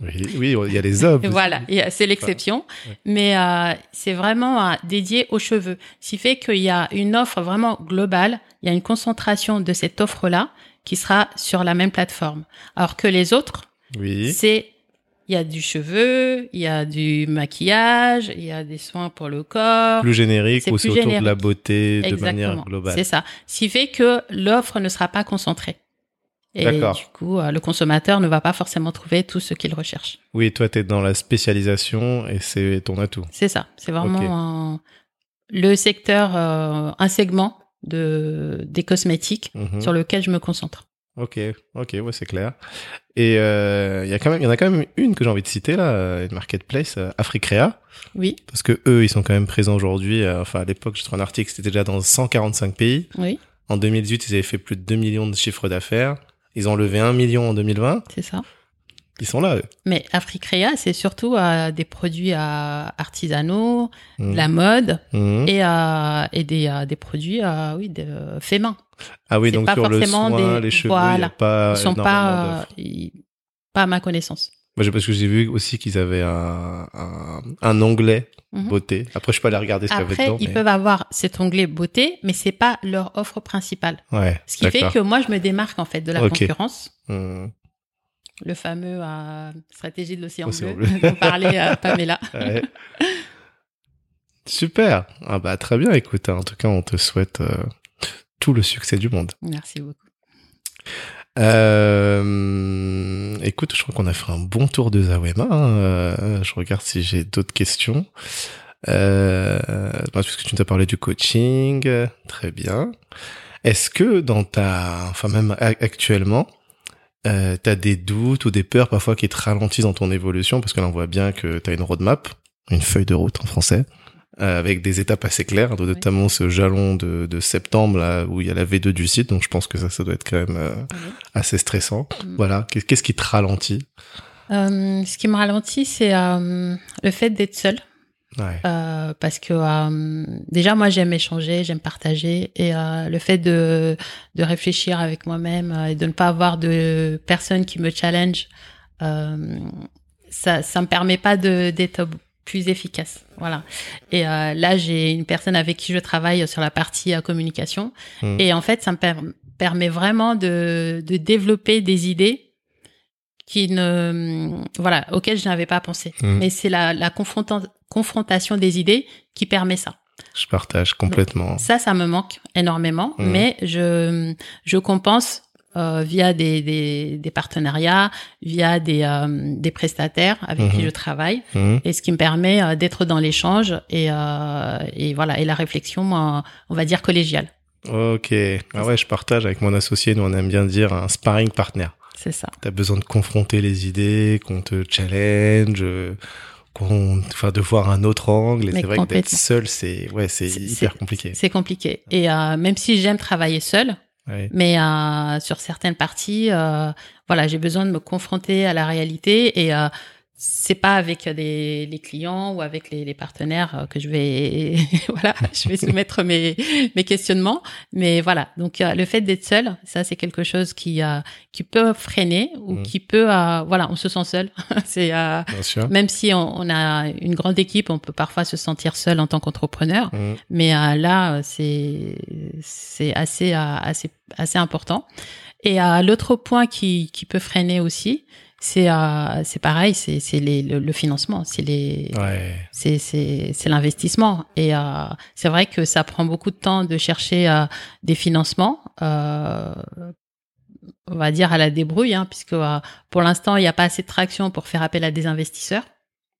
Oui, oui, il y a les hommes. Voilà, c'est l'exception. ouais. Mais euh, c'est vraiment euh, dédié aux cheveux. Ce qui fait qu'il y a une offre vraiment globale. Il y a une concentration de cette offre-là qui sera sur la même plateforme. Alors que les autres, Oui. c'est il y a du cheveu, il y a du maquillage, il y a des soins pour le corps. Plus générique ou c'est autour de la beauté de manière globale. C'est ça. Ce qui fait que l'offre ne sera pas concentrée. Et D'accord. du coup, euh, le consommateur ne va pas forcément trouver tout ce qu'il recherche. Oui, toi, t'es dans la spécialisation et c'est ton atout. C'est ça. C'est vraiment un- le secteur, euh, un segment de des cosmétiques Mhm. sur lequel je me concentre. Ok, ok, ouais, c'est clair. Et euh, il y a quand même, il y en a quand même une que j'ai envie de citer là, une marketplace, euh, Africrea, Oui, parce que eux, ils sont quand même présents aujourd'hui. euh, enfin, à l'époque, j'ai trouvé un article, c'était déjà dans 145 pays. oui, En 2018, ils avaient fait plus de 2 millions de chiffres d'affaires. Ils ont levé 1 million en 2020. c'est ça. Ils sont là, eux. Mais Africrea, c'est surtout euh, des produits euh, artisanaux, de la mode Mhm. et, euh, et des, euh, des produits, euh, oui, de, faits main. Ah oui, donc pas sur le soin, des- les cheveux, il y voilà. a pas Ils sont pas, euh, ils- pas à ma connaissance. Moi, parce que j'ai vu aussi qu'ils avaient un, un, un onglet Mhm. beauté. Après, je peux aller regarder ce qu'il y avait Après, dedans. ils mais- peuvent avoir cet onglet beauté, mais c'est pas leur offre principale. Ouais, Ce qui fait que moi, je me démarque en fait de la concurrence. Mhm. Le fameux euh, stratégie de l'océan Océan bleu, bleu. dont parlait euh, Pamela. Ouais. Super. Ah bah très bien. Écoute, hein, en tout cas, on te souhaite euh, tout le succès du monde. Merci beaucoup. Euh, écoute, je crois qu'on a fait un bon tour de Zawema. hein. Euh, je regarde si j'ai d'autres questions. Euh, bah, puisque tu nous as parlé du coaching, très bien. Est-ce que dans ta, enfin même actuellement, euh, t'as des doutes ou des peurs parfois qui te ralentissent dans ton évolution? Parce que là on voit bien que t'as une roadmap, une feuille de route en français, avec des étapes assez claires, dont notamment ce jalon de, de septembre là où il y a la V2 du site, donc je pense que ça, ça doit être quand même euh, Oui. assez stressant. Mm. Voilà, Qu'est- qu'est-ce qui te ralentit? Euh, ce qui me ralentit, c'est euh, le fait d'être. Ouais. Euh, parce que euh, déjà moi j'aime échanger, j'aime partager et euh, le fait de de réfléchir avec moi-même euh, et de ne pas avoir de personne qui me challenge, euh, ça ça me permet pas de d'être plus efficace. Voilà. Et euh, là j'ai une personne avec qui je travaille sur la partie euh, communication Mm. et en fait ça me per- permet vraiment de de développer des idées qui ne voilà auxquelles je n'avais pas pensé. Mm. Mais c'est la la confronta- confrontation des idées qui permet ça. Je partage complètement. Ça, ça me manque énormément, Mhm. mais je je compense euh, via des, des des partenariats, via des euh, des prestataires avec qui Mhm. je travaille, Mhm. et ce qui me permet euh, d'être dans l'échange et euh, et voilà et la réflexion, on va dire collégiale. Ok. Ah ouais, je partage avec mon associé. Nous, on aime bien dire un sparring partner. C'est ça. T'as besoin de confronter les idées, qu'on te challenge, qu'on, enfin, de voir un autre angle. Et c'est vrai que d'être seul, c'est, ouais, c'est hyper compliqué. C'est compliqué. Et euh, même si j'aime travailler seule, Mais euh, sur certaines parties, euh, voilà, j'ai besoin de me confronter à la réalité et euh, c'est pas avec les, les clients ou avec les, les partenaires euh, que je vais, voilà, je vais soumettre mes mes questionnements. Mais voilà, donc euh, le fait d'être seul, ça c'est quelque chose qui euh, qui peut freiner ou Mm. qui peut, euh, voilà, on se sent seul. c'est même si on, on a une grande équipe, on peut parfois se sentir seul en tant qu'entrepreneur. Mhm. Mais là, c'est c'est assez assez assez important. Et l'autre point qui qui peut freiner aussi, c'est euh, c'est pareil, c'est c'est le, le financement, c'est les Ouais. c'est c'est c'est l'investissement. Et euh, c'est vrai que ça prend beaucoup de temps de chercher euh, des financements. Euh, on va dire à la débrouille, hein, puisque euh, pour l'instant il n'y a pas assez de traction pour faire appel à des investisseurs.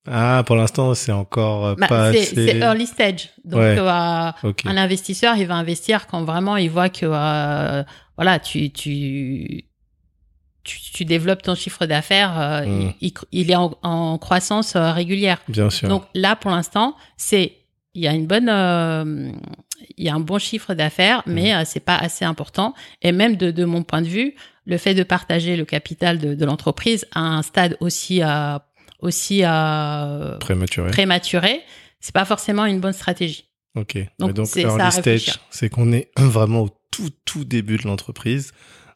Ah, pour l'instant, c'est encore euh, Bah, pas c'est assez. c'est early stage, donc Ouais. euh, un investisseur, il va investir quand vraiment il voit que euh, voilà, tu tu tu, tu développes ton chiffre d'affaires, euh, Mm. il, est en, en croissance euh, régulière. Bien sûr. Donc là, pour l'instant, c'est il y a une bonne euh, il y a un bon chiffre d'affaires, Mm. mais c'est pas assez important. Et même de, de mon point de vue, le fait de partager le capital de, de l'entreprise à un stade aussi aussi Prématuré. prématuré, c'est pas forcément une bonne stratégie. Ok. Donc, donc, c'est qu'on est vraiment au tout, tout début de l'entreprise.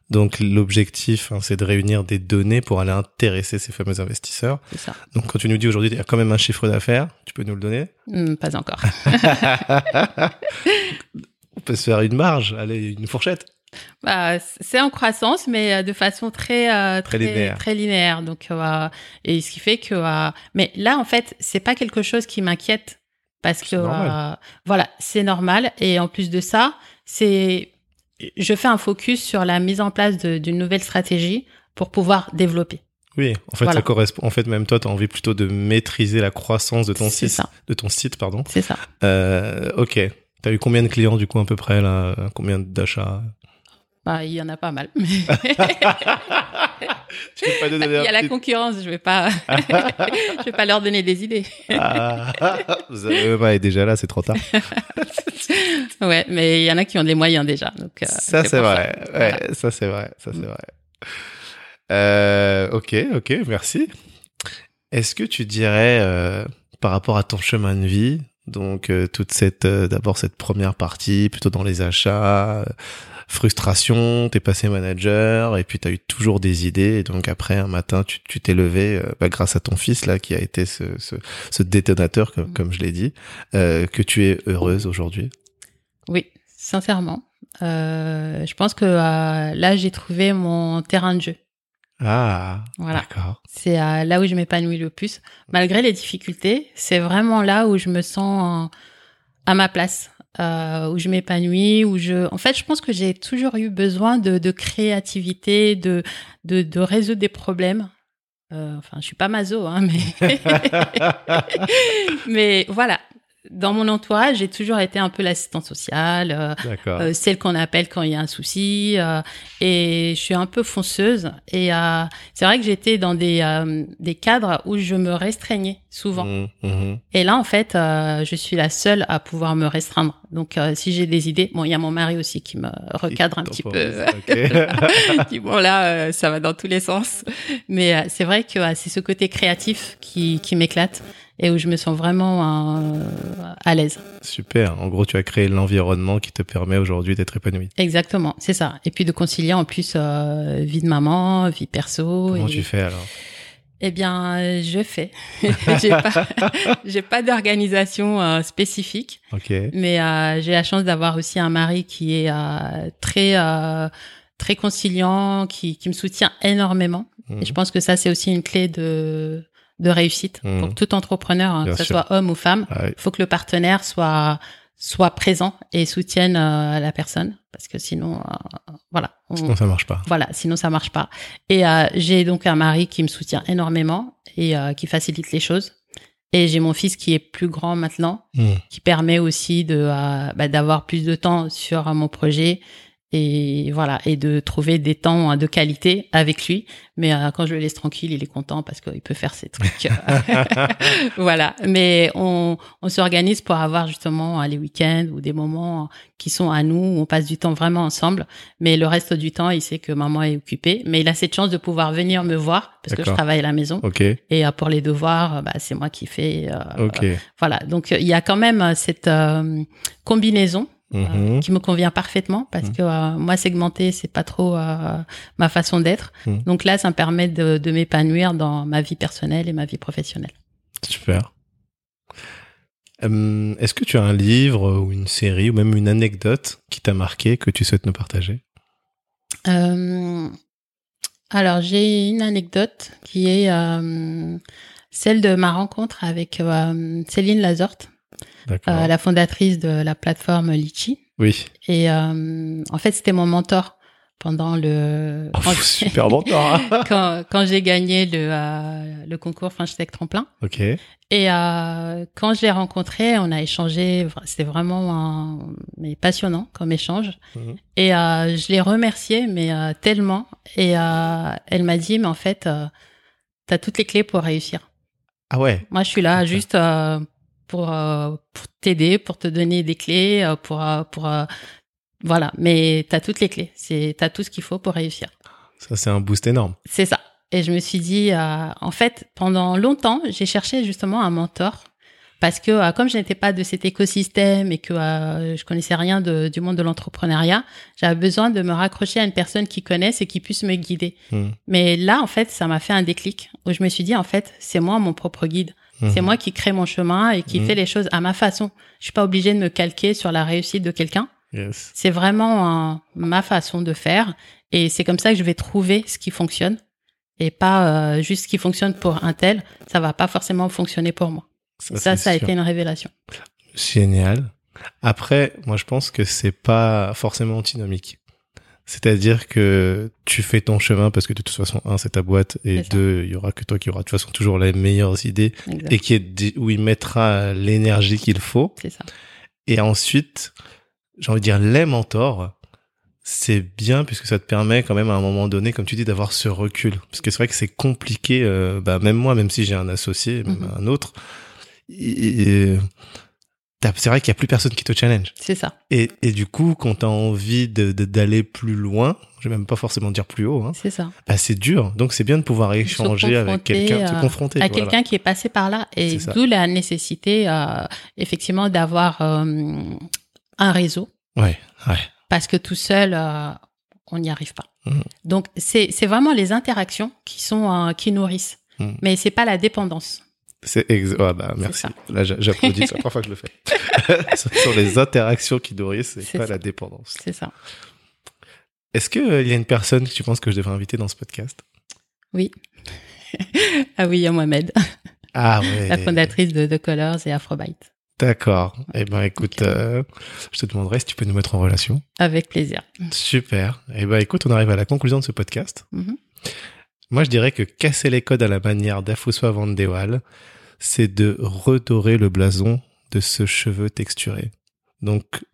Donc, l'objectif, hein, c'est de réunir des données pour aller intéresser ces fameux investisseurs. C'est ça. Donc, quand tu nous dis aujourd'hui, il y a quand même un chiffre d'affaires, tu peux nous le donner? Hmm, pas encore. On peut se faire une marge, allez, une fourchette. Bah, c'est en croissance, mais euh, de façon très euh, Très linéaire. très linéaire. Donc, euh, et ce qui fait que, euh, mais là, en fait, c'est pas quelque chose qui m'inquiète parce que, euh, voilà, c'est normal. Et en plus de ça, c'est, je fais un focus sur la mise en place d'une nouvelle stratégie pour pouvoir développer. Oui, en fait, Voilà. ça correspond. En fait, même toi, tu as envie plutôt de maîtriser la croissance de ton C'est site, ça. de ton site, pardon. C'est ça. Euh, ok. T'as eu combien de clients du coup à peu près là? Combien d'achats? Bah, il y en a pas mal. Pas il y a la concurrence, je vais pas, je vais pas leur donner des idées. Ah, vous avez déjà là, c'est trop tard. Ouais, mais il y en a qui ont des moyens déjà. Donc, euh, ça, c'est vrai. ça. Ouais, Voilà. ça, c'est vrai. Ça, c'est vrai. Euh, ok, ok, merci. Est-ce que tu dirais, euh, par rapport à ton chemin de vie, donc euh, toute cette, d'abord cette première partie, plutôt dans les achats, frustration, t'es passé manager, et puis t'as eu toujours des idées, et donc après un matin, tu tu t'es levé, euh, bah, grâce à ton fils là, qui a été ce, ce, ce détonateur, comme, Mhm. comme je l'ai dit, euh, que tu es heureuse aujourd'hui? Oui, sincèrement. Euh, je pense que euh, là, j'ai trouvé mon terrain de jeu. Ah, Voilà. d'accord. C'est euh, là où je m'épanouis le plus. Malgré les difficultés, c'est vraiment là où je me sens euh, à ma place, euh, où je m'épanouis, où je. En fait, je pense que j'ai toujours eu besoin de, de créativité, de, de de résoudre des problèmes. Euh, enfin, je suis pas maso, hein, mais mais voilà. Dans mon entourage, j'ai toujours été un peu l'assistante sociale, euh, euh, celle qu'on appelle quand il y a un souci. euh, et je suis un peu fonceuse. Et euh, c'est vrai que j'étais dans des, euh, des cadres où je me restreignais souvent. Mhm, mhm. Et là, en fait, euh, je suis la seule à pouvoir me restreindre. Donc, si j'ai des idées, bon, il y a mon mari aussi qui me recadre un petit peu. Temporise, ok. Il dit, bon, là, ça va dans tous les sens. Mais c'est vrai que c'est ce côté créatif qui, qui m'éclate et où je me sens vraiment euh, à l'aise. Super. En gros, tu as créé l'environnement qui te permet aujourd'hui d'être épanoui. Exactement, c'est ça. Et puis de concilier en plus euh, vie de maman, vie perso. Comment et- tu fais alors? Eh bien, euh, je fais. j'ai pas, j'ai pas d'organisation euh, spécifique, Ok. mais euh, j'ai la chance d'avoir aussi un mari qui est euh, très euh, très conciliant, qui qui me soutient énormément. Mhm. Et je pense que ça c'est aussi une clé de de réussite Mhm. pour tout entrepreneur, hein, que ce soit homme ou femme. Ah. Il faut que le partenaire soit soit présent et soutienne euh, la personne parce que sinon euh, voilà on- Sinon, ça marche pas. voilà sinon ça marche pas et euh, j'ai donc un mari qui me soutient énormément et qui facilite les choses et j'ai mon fils qui est plus grand maintenant Mhm. qui permet aussi de bah, d'avoir plus de temps sur mon projet et voilà et de trouver des temps euh, de qualité avec lui. Mais euh, quand je le laisse tranquille il est content parce qu'il peut faire ses trucs. Voilà. Mais on, on s'organise pour avoir justement euh, les week-ends ou des moments qui sont à nous où on passe du temps vraiment ensemble. Mais le reste du temps il sait que maman est occupée. Mais il a cette chance de pouvoir venir me voir parce que je travaille à la maison. Ok. et euh, pour les devoirs bah, c'est moi qui fais euh, Ok. voilà, donc il y a quand même cette combinaison euh, Mhm. qui me convient parfaitement parce Mhm. que euh, moi segmenter c'est pas trop euh, ma façon d'être. Mhm. Donc là, ça me permet de, de m'épanouir dans ma vie personnelle et ma vie professionnelle. Super. Hum, Est-ce que tu as un livre ou une série ou même une anecdote qui t'a marqué que tu souhaites nous partager? Euh, alors j'ai une anecdote qui est euh, celle de ma rencontre avec euh, Céline Lazorte. Euh, la fondatrice de la plateforme Litchi. Oui. Et euh, en fait, c'était mon mentor pendant le Oh, super temps. hein. quand, quand j'ai gagné le, euh, le concours French Tech Tremplin. ok. Et euh, quand je l'ai rencontré, on a échangé. C'était vraiment un, mais passionnant comme échange. Mhm. Et je l'ai remercié, mais tellement. Et elle m'a dit, mais en fait, euh, t'as toutes les clés pour réussir. Ah ouais. Moi, je suis là juste pour euh, pour t'aider, pour te donner des clés, euh, pour euh, pour voilà. Mais t'as toutes les clés. C'est t'as tout ce qu'il faut pour réussir. Ça c'est un boost énorme. C'est ça. Et je me suis dit, euh, en fait, pendant longtemps, j'ai cherché justement un mentor parce que euh, comme je n'étais pas de cet écosystème et que euh, je connaissais rien de- du monde de l'entrepreneuriat, j'avais besoin de me raccrocher à une personne qui connaisse et qui puisse me guider. Mhm. Mais là, en fait, ça m'a fait un déclic où je me suis dit, en fait, c'est moi mon propre guide. C'est Mhm. moi qui crée mon chemin et qui Mhm. fait les choses à ma façon. Je suis pas obligée de me calquer sur la réussite de quelqu'un. Yes. C'est vraiment ma façon de faire et c'est comme ça que je vais trouver ce qui fonctionne et pas euh, juste ce qui fonctionne pour un tel, ça va pas forcément fonctionner pour moi. ça, ça a sûr. été une révélation. Génial. Après, moi, je pense que c'est pas forcément antinomique. C'est-à-dire que tu fais ton chemin parce que de toute façon, un, c'est ta boîte, et deux, il y aura que toi qui aura de toute façon toujours les meilleures idées et qui est où il mettra l'énergie qu'il faut. C'est ça. Et ensuite, j'ai envie de dire les mentors. c'est bien puisque ça te permet quand même à un moment donné, comme tu dis, d'avoir ce recul. Parce que c'est vrai que c'est compliqué, euh, bah, même moi, même si j'ai un associé, même Mhm. un autre, et- c'est vrai qu'il y a plus personne qui te challenge. C'est ça, Et, et du coup, quand t'as envie de, de- d'aller plus loin, je vais même pas forcément dire plus haut, hein, c'est ça. bah c'est dur. Donc c'est bien de pouvoir échanger avec quelqu'un, se à- confronter. à voilà. quelqu'un qui est passé par là et d'où la nécessité euh, effectivement d'avoir euh, un réseau Ouais, ouais. parce que tout seul euh, on n'y arrive pas. Mhm. Donc c'est vraiment les interactions qui sont euh, qui nourrissent, Mhm. mais c'est pas la dépendance. C'est ex- ouais, bah merci. Là, j'a- j'applaudis. C'est la première fois que je le fais. Ce sont les interactions qui nourrissent, C'est pas ça. la dépendance. C'est ça. Est-ce que euh, y a une personne que tu penses que je devrais inviter dans ce podcast? Ah oui, il y a Mohamed, Ah ouais. la fondatrice de The Colors et Afrobyte. D'accord. Eh ben écoute, euh, je te demanderai si tu peux nous mettre en relation. Avec plaisir. Super. Eh ben écoute, on arrive à la conclusion de ce podcast. Mhm. Moi, je dirais que casser les codes à la manière d'Afuswa Van de Waal, c'est de redorer le blason de ce cheveu texturé. Donc,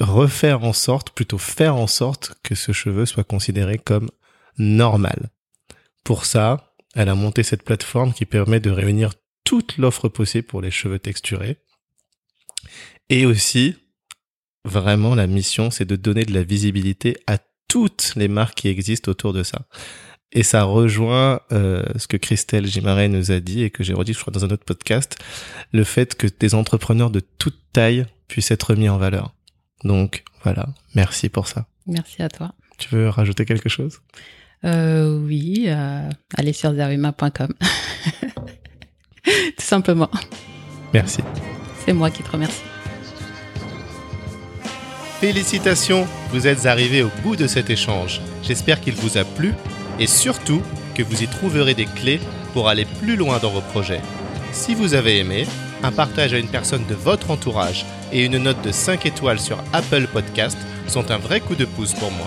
refaire en sorte, plutôt faire en sorte que ce cheveu soit considéré comme normal. Pour ça, elle a monté cette plateforme qui permet de réunir toute l'offre possible pour les cheveux texturés. Et aussi, vraiment, la mission, c'est de donner de la visibilité à toutes les marques qui existent autour de ça. Et ça rejoint euh, ce que Christelle Gimaret nous a dit et que j'ai redit, je crois, dans un autre podcast, le fait que des entrepreneurs de toute taille puissent être mis en valeur. Donc voilà, merci pour ça. Merci à toi. Tu veux rajouter quelque chose? Euh, oui, euh, allez sur zaruma.com. Tout simplement. Merci. C'est moi qui te remercie. Félicitations, vous êtes arrivés au bout de cet échange. J'espère qu'il vous a plu et surtout que vous y trouverez des clés pour aller plus loin dans vos projets. Si vous avez aimé, un partage à une personne de votre entourage et une note de 5 étoiles sur Apple Podcast sont un vrai coup de pouce pour moi.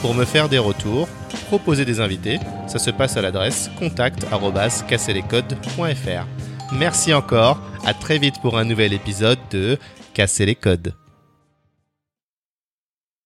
Pour me faire des retours, proposer des invités, ça se passe à l'adresse contact@casserlescodes.fr. Merci encore, à très vite pour un nouvel épisode de Casser les codes.